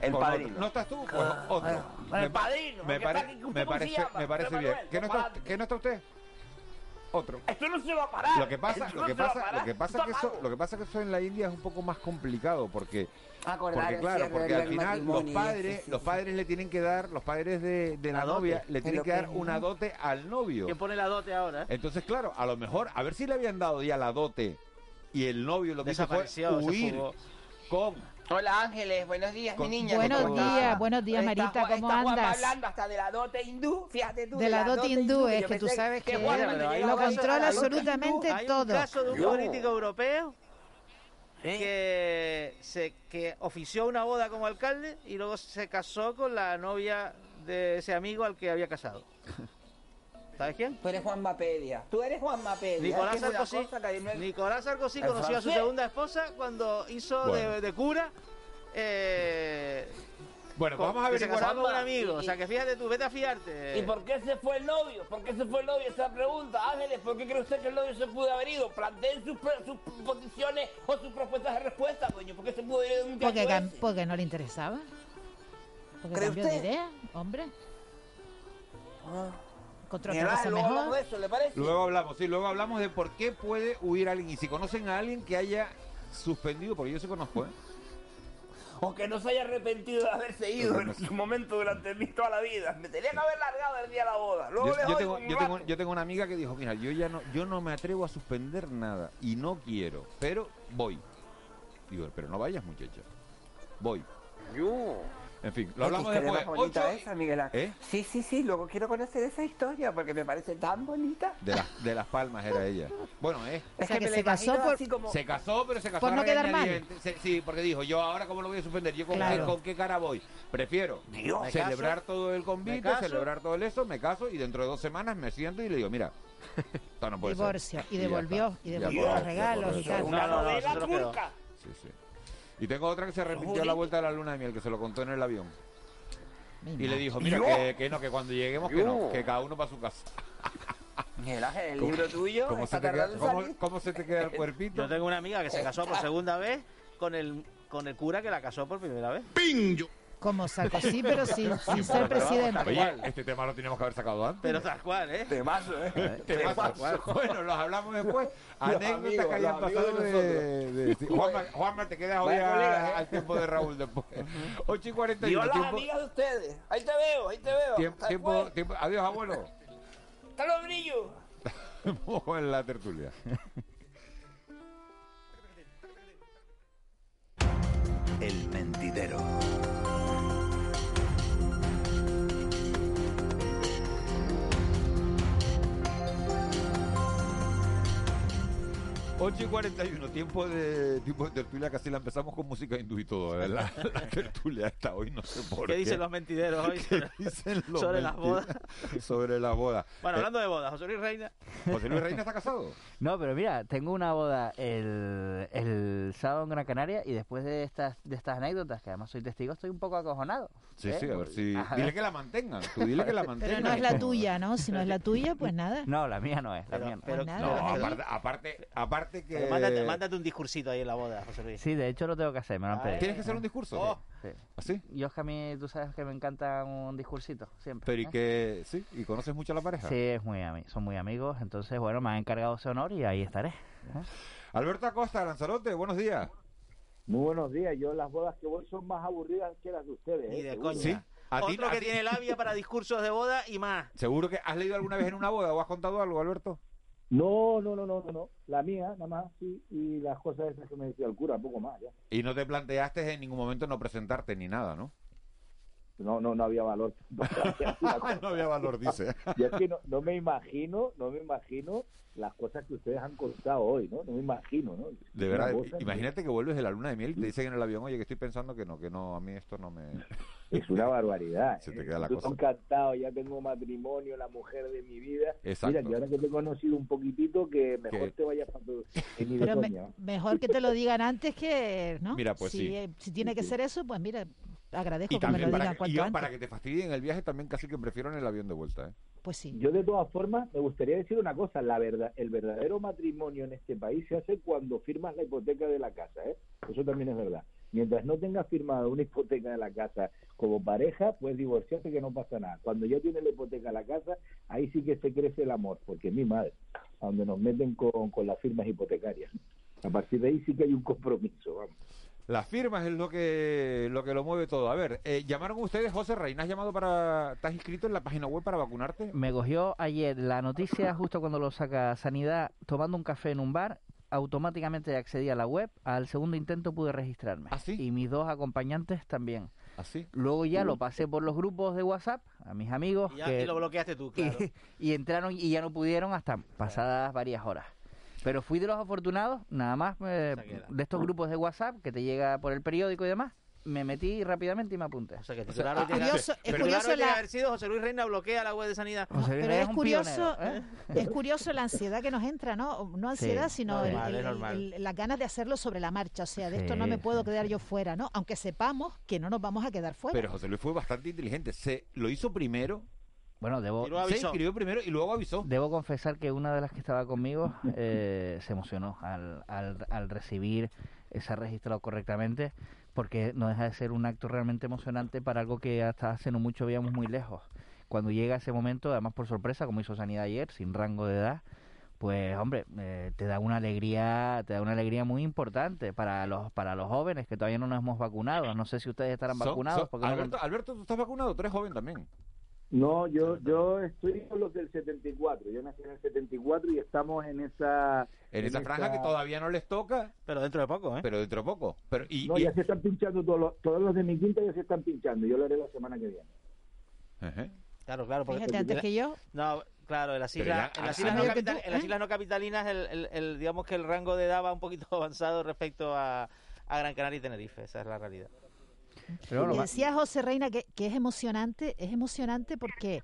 el Con padrino. otro. ¿No estás tú? Pues otro. El padrino, Me, porque pare- está aquí, ¿usted me cómo se parece, llama? me parece bien. Manuel, ¿Qué no, está. ¿Qué no está usted? Otro. Esto no se va a parar. Lo que pasa, lo que pasa, lo que pasa que eso, lo que pasa que eso en la India es un poco más complicado porque Acordar porque claro, porque al final los padres, eso, sí, los sí. padres le tienen que dar, los padres de, de la La dote. novia le tienen que dar que una dote al novio. ¿Quién pone la dote ahora? Entonces, claro, a lo mejor, a ver si le habían dado ya la dote y el novio lo que hizo fue huir con Hola Ángeles, buenos días, Con- mi niña. Buenos días, buenos días, Marita, ¿cómo está andas? hablando hasta de la dote hindú, fíjate tú. De la dote hindú, es yo que tú sabes que hay llegaba lo controla absolutamente Hay todo. un caso de un Yo. político europeo ¿Eh? que se que ofició una boda como alcalde y luego se casó con la novia de ese amigo al que había casado. ¿Sabes quién? Tú eres Juan Mapedia. Tú eres Juan Mapedia. Nicolás Sarkozy. no Nicolás Sarkozy conoció a su segunda esposa cuando hizo Bueno. de, de cura. eh, Bueno, vamos a ver. Se casó con un amigo, o sea que fíjate tú, vete a fiarte. ¿Y por qué se fue el novio? ¿Por qué se fue el novio? Esa pregunta, Ángeles, ¿por qué cree usted que el novio se pudo haber ido? Planteen sus, sus posiciones o sus propuestas de respuesta, dueño. ¿Por qué se pudo ir de un porque, porque no le interesaba. Porque cambió de idea, hombre. Ah. Cosa mejor. Eso, ¿le parece? Luego hablamos, sí, luego hablamos de por qué puede huir alguien. Y si conocen a alguien que haya suspendido, porque yo se conozco, ¿eh? O que no se haya arrepentido de haberse ido en su momento durante toda la vida. Me tenía que haber largado el día de la boda. Luego yo, le yo doy tengo, un yo, rato. tengo, yo tengo una amiga que dijo, mira, yo ya no, yo no me atrevo a suspender nada y no quiero, pero voy. Digo, pero no vayas, muchacha. Voy. Yo. En fin, lo hablamos después. más bonita Ocho- esa, Miguel Ángel. ¿Eh? Sí, sí, sí, luego quiero conocer esa historia porque me parece tan bonita. De, las de Las Palmas era ella. Bueno, ¿eh? Es sea, que me la se casó por- así como... Se casó, pero se casó Por no quedar mal. Se- Sí, porque dijo, yo ahora cómo lo voy a suspender, yo con, Claro. qué, con qué cara voy. Prefiero Dios. Celebrar caso, todo el convite, celebrar todo el eso, me caso y dentro de dos semanas me siento y le digo, mira, esto no puede ser. Divorcio. Y devolvió. Y devolvió los regalos y tal. Una No, no, no, novela turca. Sí, sí. Y tengo otra que se arrepintió a la vuelta de la luna de miel, que se lo contó en el avión. Y le dijo, mira, que, que no, que cuando lleguemos, que no, que cada uno para su casa. Miguel Ángel, el ¿Cómo- libro tuyo ¿Cómo está se, te queda, tardando en cómo, salir. cómo se te queda el cuerpito? Yo tengo una amiga que se casó por segunda vez con el con el cura que la casó por primera vez. Como Sarkozy, pero sin, sin ser presidente. Oye, este tema lo teníamos que haber sacado antes. Pero tal cual, ¿eh? Temazo, ¿eh? Temazo. Bueno, los hablamos después. Anécdotas que hayan pasado de de... Juanma, Juanma, te quedas hoy a- ¿eh? al tiempo de Raúl después. 8 y 41. Dios las Tiempo, amigas de ustedes. Ahí te veo, ahí te veo. tiempo, tiempo, Adiós, abuelo. Hasta los brillos. Vamos en la tertulia. El mentidero. Ocho y 41, tiempo de, tiempo de tertulia, casi la empezamos con música hindú y todo, ¿verdad? La, la tertulia está hoy, no sé por qué. ¿Qué dicen los mentideros hoy ¿Qué sobre, dicen los sobre las bodas? Sobre las bodas. Bueno, Eh, hablando de bodas, José Luis Reina. ¿José Luis Reina está casado? No, pero mira, tengo una boda el, el sábado en Gran Canaria y después de estas de estas anécdotas, que además soy testigo, estoy un poco acojonado. Sí, ¿eh? sí, a ver si... Ajá. Dile que la mantengan, tú dile que la mantengan. Pero no es la tuya, ¿no? Si no es la tuya, pues nada. No, la mía no es, la Pero- mía no. pero- Pues nada, No, déjalo. aparte, aparte, aparte que... Pero mándate, mándate un discursito ahí en la boda, José Luis. Sí, de hecho lo tengo que hacer, me lo han Ah, pedido. ¿Tienes que hacer un discurso? Oh. Sí. ¿Así? Yo es que a mí, tú sabes que me encanta un discursito, siempre. Pero y ¿eh? que... Sí, ¿y conoces mucho a la pareja? Sí, es muy son muy amigos, entonces bueno, me han encargado ese honor y ahí estaré. ¿eh? Alberto Acosta, Lanzarote, buenos días. Muy buenos días. Yo las bodas que voy son más aburridas que las de ustedes. ¿eh? de Seguro. coña. Sí. ¿A ti- Otro a que ti- tiene labia para discursos de boda y más. ¿Seguro que has leído alguna vez en una boda o has contado algo, Alberto? No, no, no, no, no. La mía, nada más, sí. Y las cosas esas que me decía el cura, poco más, ya. Y no te planteaste en ningún momento no presentarte ni nada, ¿no? No, no, no había valor. no había valor, dice. Y es que no, no me imagino, no me imagino las cosas que ustedes han contado hoy, ¿no? No me imagino, ¿no? De verdad, imagínate que vuelves de la luna de miel y te dicen en el avión, oye, que estoy pensando que no, que no, a mí esto no me... Es una barbaridad. Se te ¿eh? queda la Yo cosa. estoy encantado, ya tengo matrimonio, la mujer de mi vida. Exacto. Mira, que ahora que te he conocido un poquitito, que mejor te vayas para tu... que ni de Pero me- coña. mejor que te lo digan antes que, ¿no? Mira, pues si, sí. eh, si tiene que ser eso, pues mira, agradezco Y que me también lo para digan que, cuanto y antes. para que te fastidien el viaje también casi que prefiero en el avión de vuelta, ¿eh? Pues sí. Yo de todas formas me gustaría decir una cosa, la verdad, el verdadero matrimonio en este país se hace cuando firmas la hipoteca de la casa, ¿eh? Eso también es verdad. Mientras no tengas firmado una hipoteca de la casa como pareja, puedes divorciarte que no pasa nada. Cuando ya tienes la hipoteca de la casa, ahí sí que se crece el amor, porque es mi madre, a donde nos meten con, con las firmas hipotecarias. A partir de ahí sí que hay un compromiso, vamos. Las firmas es lo que lo que lo mueve todo. A ver, eh, llamaron ustedes, José Reina, ¿has llamado para... ¿Estás inscrito en la página web para vacunarte? Me cogió ayer la noticia justo cuando lo saca Sanidad tomando un café en un bar. Automáticamente accedí a la web. Al segundo intento pude registrarme. ¿Ah, sí? Y mis dos acompañantes también. ¿Así? Luego ya lo pasé por los grupos de WhatsApp a mis amigos. Y, ya, que- y lo bloqueaste tú, claro. y entraron y ya no pudieron hasta pasadas varias horas. Pero fui de los afortunados, nada más eh, sea de estos grupos de WhatsApp que te llega por el periódico y demás. me metí rápidamente y me apunté. O sea, que titular es curioso, es curioso la... haber sido José Luis Reina bloquea la web de sanidad. pero es, curioso, ¿eh? es curioso la ansiedad que nos entra, ¿no? No ansiedad, sino las ganas de hacerlo sobre la marcha. O sea, de esto no me puedo quedar yo fuera, ¿no? Aunque sepamos que no nos vamos a quedar fuera. Pero José Luis fue bastante inteligente. Se lo hizo primero bueno, debo, se inscribió primero y luego avisó. Debo confesar que una de las que estaba conmigo eh, se emocionó al, al, al recibir ese registrado correctamente, porque no deja de ser un acto realmente emocionante para algo que hasta hace no mucho veíamos muy lejos. Cuando llega ese momento, además por sorpresa, como hizo Sanidad ayer, sin rango de edad, pues hombre, eh, te da una alegría, te da una alegría muy importante para los para los jóvenes que todavía no nos hemos vacunado. No sé si ustedes estarán vacunados. Alberto, Alberto, tú estás vacunado, tú eres joven también. No, yo yo estoy con los del 74. Yo nací en el 74 y estamos en esa... En, esa franja que todavía no les toca. Pero dentro de poco, ¿eh? Pero dentro de poco. Pero, y, no, ya se están pinchando todos los, todos los de mi quinta ya se están pinchando. Yo lo haré la semana que viene. Claro, claro. Porque Fíjate, antes que yo. No, claro, en las islas, en las islas, no, capital, en las islas no capitalinas, el, el, el, digamos que el rango de edad va un poquito avanzado respecto a, a Gran Canaria y Tenerife. Esa es la realidad. Pero decía José Reina que, que, es emocionante, es emocionante porque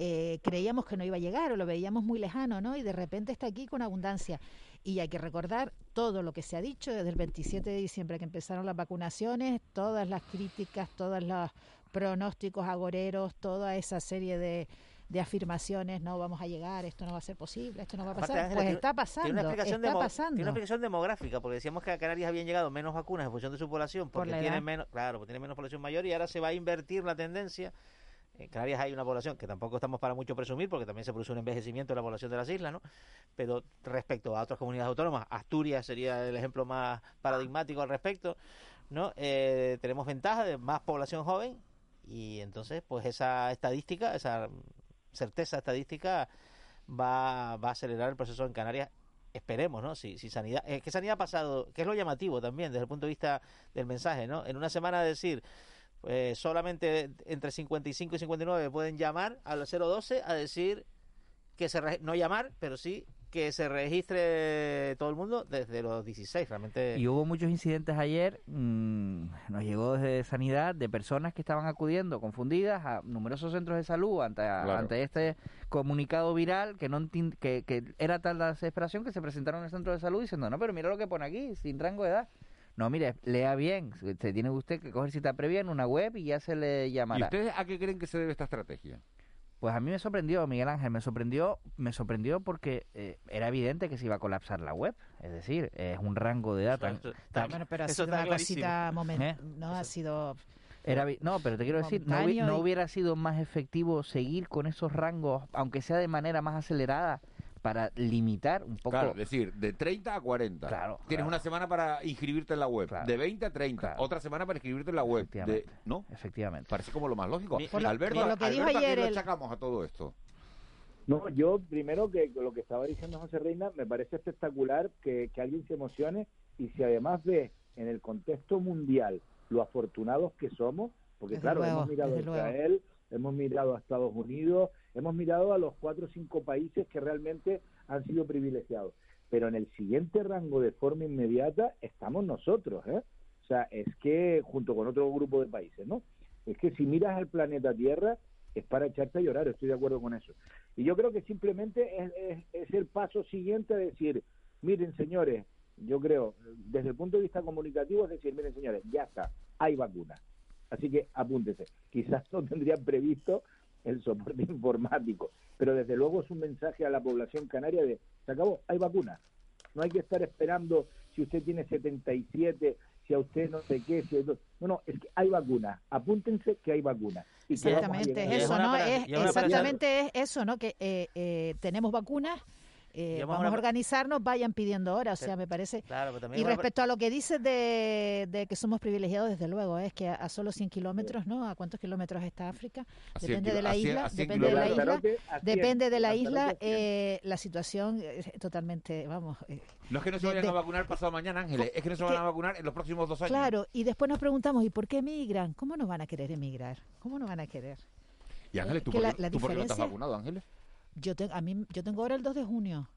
eh, creíamos que no iba a llegar o lo veíamos muy lejano, ¿no? Y de repente está aquí con abundancia. Y hay que recordar todo lo que se ha dicho desde el 27 de diciembre que empezaron las vacunaciones, todas las críticas, todos los pronósticos agoreros, toda esa serie de, de afirmaciones, no vamos a llegar, esto no va a ser posible, esto no va a pasar. pues está pasando, tiene una explicación está pasando. Tiene una explicación demográfica, porque decíamos que a Canarias habían llegado menos vacunas en función de su población, porque tiene menos, claro, porque tiene menos población mayor y ahora se va a invertir la tendencia. En Canarias hay una población que tampoco estamos para mucho presumir, porque también se produce un envejecimiento de la población de las islas, ¿no? Pero respecto a otras comunidades autónomas, Asturias sería el ejemplo más paradigmático al respecto, ¿no? Eh, tenemos ventaja de más población joven y entonces, pues esa estadística, esa certeza estadística va, va a acelerar el proceso en Canarias esperemos, ¿no? Si, si sanidad, es que sanidad ha pasado, que es lo llamativo también desde el punto de vista del mensaje, ¿no? En una semana decir, pues solamente entre 55 y 59 pueden llamar al 012 a decir que se no llamar, pero sí que se registre todo el mundo desde los 16, realmente. Y hubo muchos incidentes ayer, mmm, nos llegó desde Sanidad, de personas que estaban acudiendo confundidas a numerosos centros de salud ante, ante este comunicado viral que no que, que era tal la desesperación que se presentaron en el centro de salud diciendo, no, pero mira lo que pone aquí, sin rango de edad. No, mire, lea bien. Se tiene usted que coger cita previa en una web y ya se le llamará. ¿Y ustedes a qué creen que se debe esta estrategia? Pues a mí me sorprendió, Miguel Ángel, me sorprendió, me sorprendió porque eh, era evidente que se iba a colapsar la web. Es decir, es un rango de datos. Bueno, pero ha sido una cosita ¿Eh? no ha sido. Era, no, pero te quiero decir, no, no hubiera sido más efectivo seguir con esos rangos, aunque sea de manera más acelerada, para limitar un poco. Claro, es decir, de 30 a 40. Claro. Tienes una semana para inscribirte en la web. De 20 a 30. Otra semana para inscribirte en la web. De, ¿No? Efectivamente. Parece como lo más lógico. Alberto, lo que dijo ayer ¿a achacamos a todo esto? No, yo primero que lo que estaba diciendo José Reina, me parece espectacular que, que alguien se emocione y si además ve en el contexto mundial lo afortunados que somos, porque claro, hemos mirado a Israel, hemos mirado a Estados Unidos, hemos mirado a los cuatro o cinco países que realmente han sido privilegiados. Pero en el siguiente rango de forma inmediata estamos nosotros, ¿eh? O sea, es que junto con otro grupo de países, ¿no? Es que si miras al planeta Tierra es para echarte a llorar, estoy de acuerdo con eso. Y yo creo que simplemente es, es el paso siguiente a decir, miren señores, yo creo, desde el punto de vista comunicativo, es decir, miren señores, ya está, hay vacuna. Así que apúntese. Quizás no tendrían previsto el soporte informático, pero desde luego es un mensaje a la población canaria de, se acabó, hay vacuna. No hay que estar esperando si usted tiene 77, si a usted no sé qué, si no, no, es que hay vacuna. Apúntense que hay vacuna. exactamente, es eso, ¿no? Es, exactamente es eso, ¿no? Que eh, eh, tenemos vacunas eh, vamos a organizarnos, vayan pidiendo ahora, o sea, me parece. y respecto a lo que dices de, que somos privilegiados, desde luego, es que a, solo 100 kilómetros, ¿no? ¿A cuántos kilómetros está África? Depende de la isla, depende de la isla, depende de la isla, la situación es totalmente, vamos. Eh, no es que no se vayan a vacunar pasado mañana, Ángeles, es que no se van a vacunar en los próximos dos años. Claro, y después nos preguntamos, ¿y por qué emigran? ¿Cómo no van a querer emigrar? ¿Cómo no van a querer? Y Ángeles, ¿tú, por, qué, no estás vacunado, Ángeles? Yo, tengo a mí, yo tengo ahora el 2 de junio.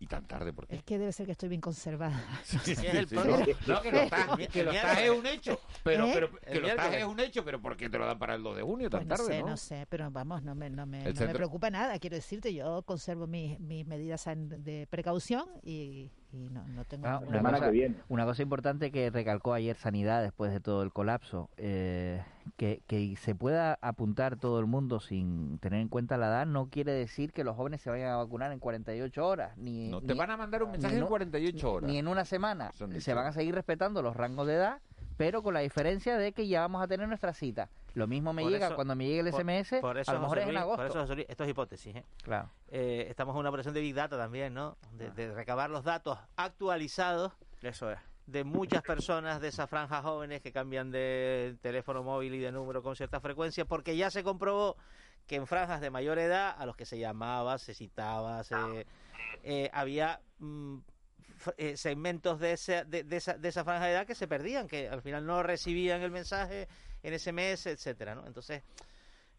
¿Y tan tarde por qué? Es que debe ser que estoy bien conservada. No, que lo estás, que lo estás es un hecho. Pero, ¿Eh? pero que lo estás es un hecho, pero ¿por qué te lo dan para el 2 de junio tan pues tarde? No sé, no, sé, pero vamos, no me, no me, no me preocupa nada. Quiero decirte, yo conservo mis, mis medidas de precaución y, y no, no tengo ah, una, cosa, una cosa importante que recalcó ayer Sanidad después de todo el colapso, eh, que, que se pueda apuntar todo el mundo sin tener en cuenta la edad no quiere decir que los jóvenes se vayan a vacunar en 48 horas. Ni, no te van a mandar un mensaje en 48 horas. Ni en una semana. Se van a seguir respetando los rangos de edad, pero con la diferencia de que ya vamos a tener nuestra cita. Lo mismo me llega cuando me llegue el SMS, a lo mejor es en agosto. Por eso, esto es hipótesis. ¿eh? Claro. Eh, estamos en una operación de Big Data también, ¿no? De, de recabar los datos actualizados. Eso es de muchas personas de esa franja jóvenes que cambian de teléfono móvil y de número con cierta frecuencia, porque ya se comprobó que en franjas de mayor edad, a los que se llamaba, se citaba, se, eh, había mm, eh, segmentos de esa, de, esa, de esa franja de edad que se perdían, que al final no recibían el mensaje en SMS, etcétera, ¿no? Entonces,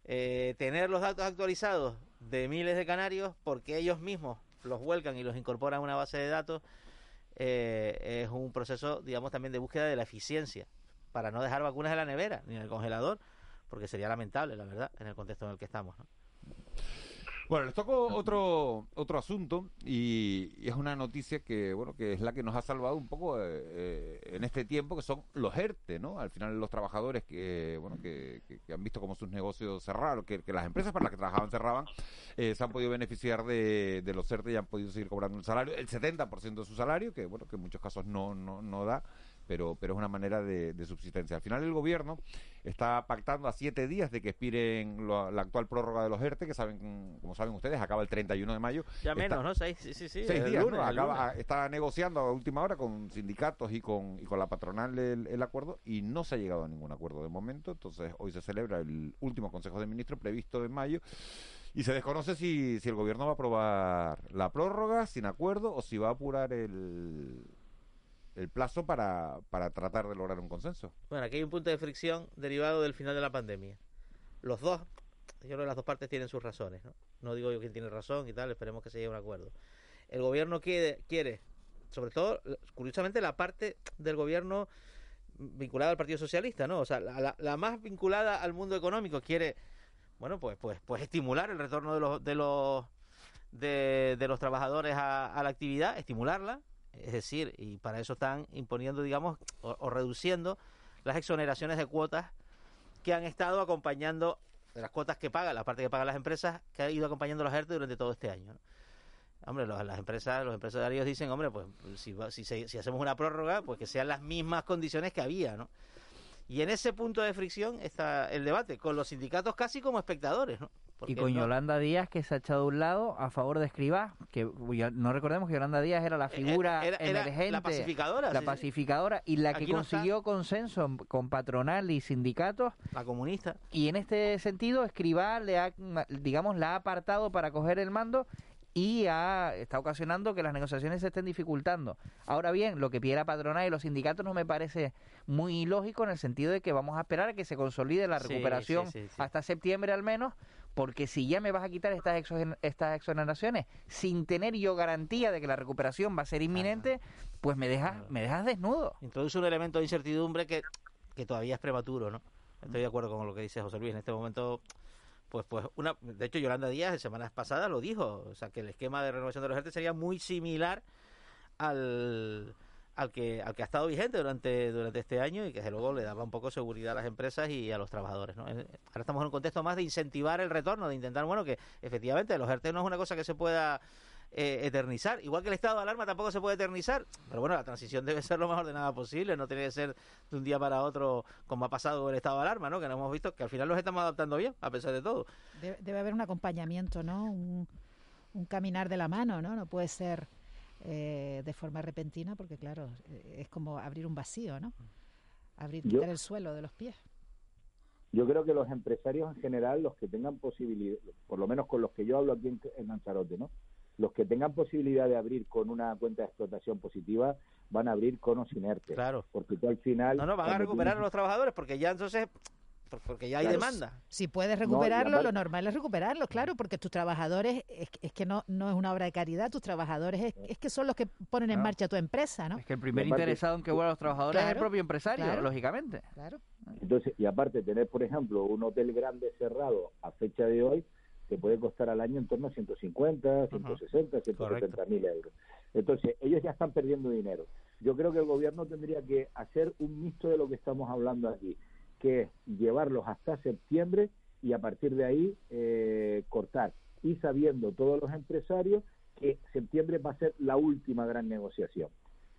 eh, tener los datos actualizados de miles de canarios, porque ellos mismos los vuelcan y los incorporan a una base de datos, eh, es un proceso, digamos, también de búsqueda de la eficiencia, para no dejar vacunas en la nevera ni en el congelador, porque sería lamentable, la verdad, en el contexto en el que estamos. ¿no? Bueno, les toco otro otro asunto y, es una noticia que bueno que es la que nos ha salvado un poco eh, eh, en este tiempo que son los ERTE, ¿no? Al final los trabajadores que bueno que, han visto cómo sus negocios cerraron, que, las empresas para las que trabajaban cerraban, eh, se han podido beneficiar de, de los ERTE y han podido seguir cobrando el salario, el 70% de su salario, que bueno que en muchos casos no no no da pero, pero es una manera de, subsistencia. Al final el gobierno está pactando a siete días de que expiren la actual prórroga de los ERTE, que saben, como saben ustedes, acaba el 31 de mayo. Ya menos, ¿no? Seis, sí, sí, seis días, está negociando a última hora con sindicatos y con, y con la patronal el, acuerdo y no se ha llegado a ningún acuerdo de momento. Entonces hoy se celebra el último Consejo de Ministros previsto en mayo. Y se desconoce si, si el gobierno va a aprobar la prórroga sin acuerdo o si va a apurar el, el plazo para, para tratar de lograr un consenso. Bueno, aquí hay un punto de fricción derivado del final de la pandemia. Los dos, yo creo que las dos partes tienen sus razones, ¿no? No digo yo quién tiene razón y tal, esperemos que se llegue a un acuerdo. El gobierno quiere, quiere, sobre todo, curiosamente, la parte del gobierno vinculada al Partido Socialista, ¿no? O sea, la, más vinculada al mundo económico quiere, bueno, pues, pues, pues estimular el retorno de los, de los, de, de los trabajadores a, a la actividad, estimularla, es decir, y para eso están imponiendo, digamos, o, reduciendo las exoneraciones de cuotas que han estado acompañando, de las cuotas que pagan, la parte que pagan las empresas, que ha ido acompañando los ERTE durante todo este año. Hombre, las empresas, los empresarios dicen, hombre, pues si, si, si hacemos una prórroga, pues que sean las mismas condiciones que había, ¿no? Y en ese punto de fricción está el debate, con los sindicatos casi como espectadores, ¿no? Y con Yolanda Díaz que se ha echado a un lado a favor de Escribá, que no recordemos que Yolanda Díaz era la eh, figura emergente, la pacificadora, la pacificadora y la que consiguió consenso con patronal y sindicatos, la comunista. Y en este sentido Escribá le ha digamos la ha apartado para coger el mando y ha, está ocasionando que las negociaciones se estén dificultando. Ahora bien, lo que pide la patronal y los sindicatos no me parece muy lógico en el sentido de que vamos a esperar a que se consolide la recuperación hasta septiembre al menos, porque si ya me vas a quitar estas, estas exoneraciones sin tener yo garantía de que la recuperación va a ser inminente, pues me dejas, me dejas desnudo. Introduce un elemento de incertidumbre que, que todavía es prematuro, ¿no? Estoy de acuerdo con lo que dice José Luis. En este momento pues pues una de hecho Yolanda Díaz semanas pasadas lo dijo o sea que el esquema de renovación de los ERTE sería muy similar al al que al que ha estado vigente durante durante este año y que desde luego le daba un poco seguridad a las empresas y a los trabajadores ¿no? ahora estamos en un contexto más de incentivar el retorno de intentar bueno que efectivamente los ERTE no es una cosa que se pueda eh, eternizar. Igual que el estado de alarma tampoco se puede eternizar, pero bueno, la transición debe ser lo más ordenada posible, no tiene que ser de un día para otro como ha pasado el estado de alarma, ¿no? Que no hemos visto que al final los estamos adaptando bien, a pesar de todo. Debe, haber un acompañamiento, ¿no? Un, caminar de la mano, ¿no? No puede ser eh, de forma repentina porque, claro, eh, es como abrir un vacío, ¿no? Abrir, quitar el suelo de los pies. Yo creo que los empresarios en general, los que tengan posibilidad, por lo menos con los que yo hablo aquí en, en Lanzarote, ¿no? los que tengan posibilidad de abrir con una cuenta de explotación positiva van a abrir con o sin ERTE. Claro. Porque tú al final... No, no, van a recuperar a los trabajadores porque ya entonces porque ya hay demanda. Si puedes recuperarlo, lo normal es recuperarlo, claro, porque tus trabajadores, es, que no, no es una obra de caridad, tus trabajadores es, que son los que ponen en marcha tu empresa, ¿no? Es que el primer interesado en que vuelvan los trabajadores es el propio empresario, lógicamente. Claro. Entonces, y aparte, tener, por ejemplo, un hotel grande cerrado a fecha de hoy, te puede costar al año en torno a 150, 160, 170 mil euros. Entonces, ellos ya están perdiendo dinero. Yo creo que el gobierno tendría que hacer un mixto de lo que estamos hablando aquí, que es llevarlos hasta septiembre y a partir de ahí eh, cortar. Y sabiendo todos los empresarios que septiembre va a ser la última gran negociación.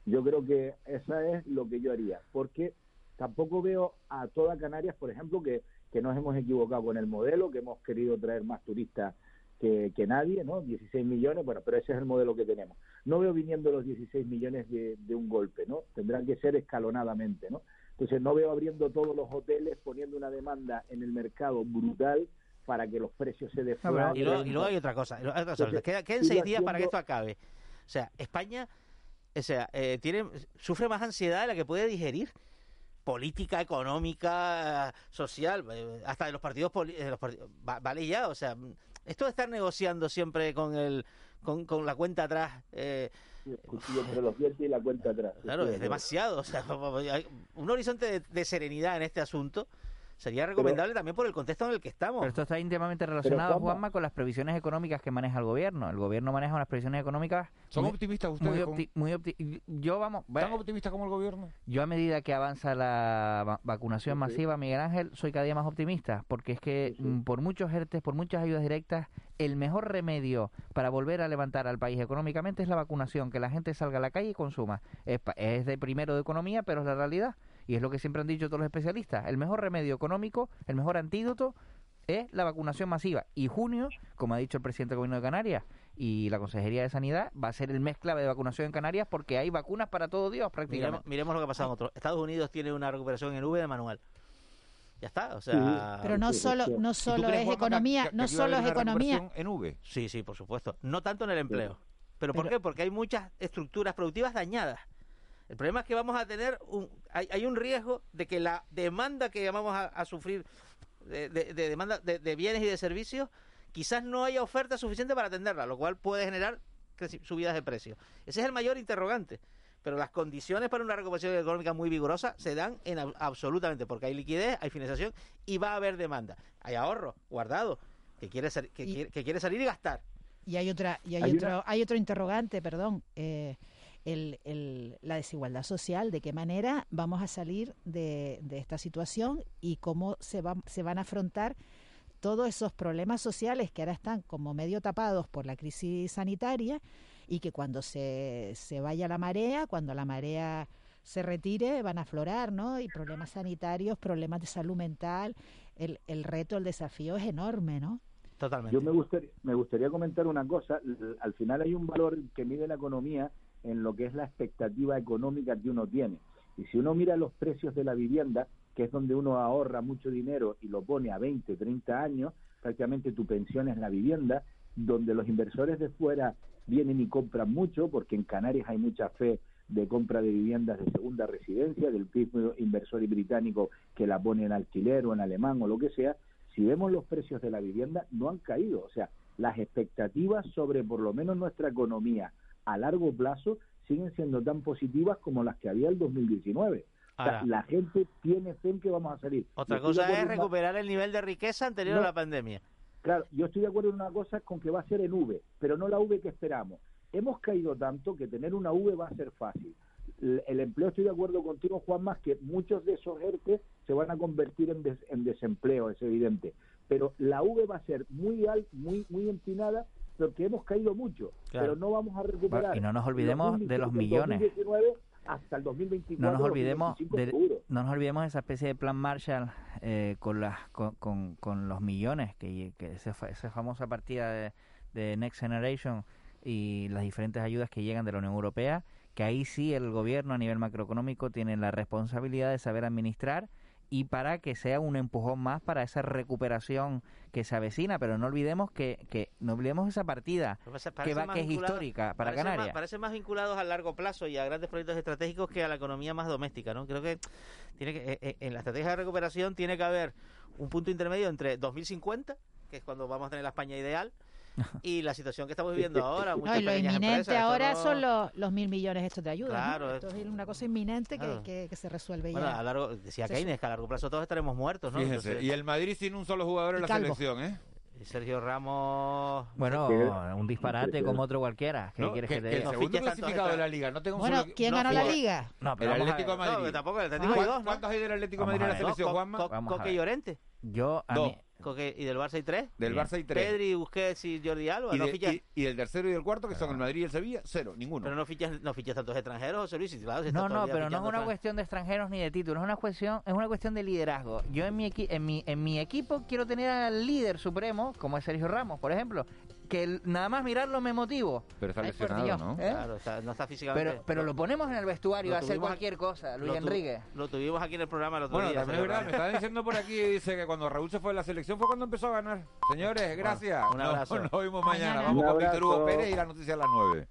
Yo creo que esa es lo que yo haría, porque tampoco veo a toda Canarias, por ejemplo, que que nos hemos equivocado con el modelo, que hemos querido traer más turistas que, nadie, ¿no? 16 millones, bueno, pero ese es el modelo que tenemos. No veo viniendo los 16 millones de, un golpe, ¿no? Tendrán que ser escalonadamente, ¿no? Entonces no veo abriendo todos los hoteles, poniendo una demanda en el mercado brutal para que los precios se deflaten. y, luego, hay otra cosa, quedan, seis días para que esto acabe. O sea, España, o sea, eh, tiene, sufre más ansiedad de la que puede digerir política, económica, social, eh, hasta de los partidos, de los partidos vale ya, o sea, esto de estar negociando siempre con el con, con la cuenta atrás eh, entre los dientes y la cuenta atrás. Claro, es demasiado, o sea, un horizonte de serenidad en este asunto sería recomendable también por el contexto en el que estamos. Pero esto está íntimamente relacionado, Juanma, con las previsiones económicas que maneja el gobierno. El gobierno maneja unas previsiones económicas... ¿Son optimistas ustedes? Muy, opti yo, vamos... ¿Tan optimistas como el gobierno? Yo a medida que avanza la vacunación masiva, Miguel Ángel, soy cada día más optimista, porque es que mm, por muchos ERTES, por muchas ayudas directas, el mejor remedio para volver a levantar al país económicamente es la vacunación, que la gente salga a la calle y consuma. Es, es de primero de economía, pero es la realidad y es lo que siempre han dicho todos los especialistas, el mejor remedio económico, el mejor antídoto es la vacunación masiva. Y junio, como ha dicho el presidente del Gobierno de Canarias y la Consejería de Sanidad, va a ser el mes clave de vacunación en Canarias porque hay vacunas para todo Dios prácticamente. Miremos, lo que ha pasado en otros. Estados Unidos tiene una recuperación en V de manual. Ya está, o sea... Pero no solo, no solo es economía, no solo es economía. En V. Sí, sí, por supuesto. No tanto en el empleo. ¿Pero por qué? Porque hay muchas estructuras productivas dañadas. El problema es que vamos a tener un, hay, un riesgo de que la demanda que vamos a, sufrir de, demanda de, bienes y de servicios quizás no haya oferta suficiente para atenderla, lo cual puede generar subidas de precios. Ese es el mayor interrogante. Pero las condiciones para una recuperación económica muy vigorosa se dan en absolutamente porque hay liquidez, hay financiación y va a haber demanda. Hay ahorro guardado que quiere, que, quiere, salir y gastar. Y hay otra y hay, otro hay otro interrogante, perdón. Eh, el, la desigualdad social, de qué manera vamos a salir de, esta situación y cómo se, va, se van a afrontar todos esos problemas sociales que ahora están como medio tapados por la crisis sanitaria y que cuando se, se vaya la marea, cuando la marea se retire, van a aflorar, ¿no? Y problemas sanitarios, problemas de salud mental, el, el reto, el desafío es enorme, ¿no? Totalmente. Yo me gustaría, me gustaría comentar una cosa. Al final hay un valor que mide la economía en lo que es la expectativa económica que uno tiene. Y si uno mira los precios de la vivienda, que es donde uno ahorra mucho dinero y lo pone a 20, 30 años, prácticamente tu pensión es la vivienda, donde los inversores de fuera vienen y compran mucho, porque en Canarias hay mucha fe de compra de viviendas de segunda residencia, del mismo inversor británico que la pone en alquiler o en alemán o lo que sea, si vemos los precios de la vivienda no han caído, o sea, las expectativas sobre por lo menos nuestra economía a largo plazo siguen siendo tan positivas como las que había el 2019. o sea, la gente tiene fe en que vamos a salir. Otra cosa es recuperar el nivel de riqueza anterior a la pandemia. Claro, yo estoy de acuerdo en una cosa con que va a ser en V, pero no la V que esperamos. Hemos caído tanto que tener una V va a ser fácil. El, empleo, estoy de acuerdo contigo, Juan, más que muchos de esos ERTE se van a convertir en, en desempleo, es evidente. Pero la V va a ser muy alta, muy, muy empinada porque hemos caído mucho, pero no vamos a recuperar. y no nos olvidemos de los millones. Hasta el 2024. No nos olvidemos de, no nos olvidemos de esa especie de plan Marshall eh, con las con, con, los millones que, que esa famosa partida de, de Next Generation y las diferentes ayudas que llegan de la Unión Europea, que ahí sí el gobierno a nivel macroeconómico tiene la responsabilidad de saber administrar y para que sea un empujón más para esa recuperación que se avecina, pero no olvidemos que, que no olvidemos esa partida que va que es histórica para Canarias. parece más vinculados a largo plazo y a grandes proyectos estratégicos que a la economía más doméstica, ¿no? Creo que tiene que eh, eh, en la estrategia de recuperación tiene que haber un punto intermedio entre 2050, que es cuando vamos a tener la España ideal, y la situación que estamos viviendo ahora. No, y lo inminente ahora son los, los, mil millones estos de ayuda. Claro. Esto es una cosa inminente que, que, se resuelve bueno, ya. A largo, decía Keynes que a largo plazo todos estaremos muertos, ¿no? Fíjense, y el Madrid sin un solo jugador en la selección, ¿eh? Sergio Ramos. Bueno, un disparate como otro cualquiera. ¿Qué quieres que, te diga? El segundo clasificado de la liga. No tengo bueno, ¿quién ganó la liga? No, pero el Atlético de Madrid. No, tampoco el Atlético ah. ¿Cuántos hay del Atlético de Madrid en la selección, Juanma? Coque y Llorente. Yo, a mí, ¿Y del Barça hay tres? Del Barça hay tres. Pedri, Busquets y Jordi Alba. ¿Y, no y, y, del tercero y del cuarto, que son el Madrid y el Sevilla, cero, ninguno. Pero no fichas, no fichas tantos extranjeros, José Luis. Claro, si no, no, pero no es una cuestión de extranjeros ni de títulos, es una cuestión, es una cuestión de liderazgo. Yo en mi, en, mi, en mi equipo quiero tener al líder supremo, como es Sergio Ramos, por ejemplo, que nada más mirarlo me motivo. Pero está lesionado, ¿no? ¿Eh? Claro, no está físicamente. Pero, pero lo ponemos en el vestuario a hacer cualquier cosa, Luis Enrique. Lo tuvimos aquí en el programa el otro bueno, día. Bueno, también es verdad, me está diciendo por aquí, dice que cuando Raúl se fue de la selección fue cuando empezó a ganar. Señores, gracias. un abrazo. Nos, vemos mañana. Vamos con Víctor Hugo Pérez y la noticia a las nueve.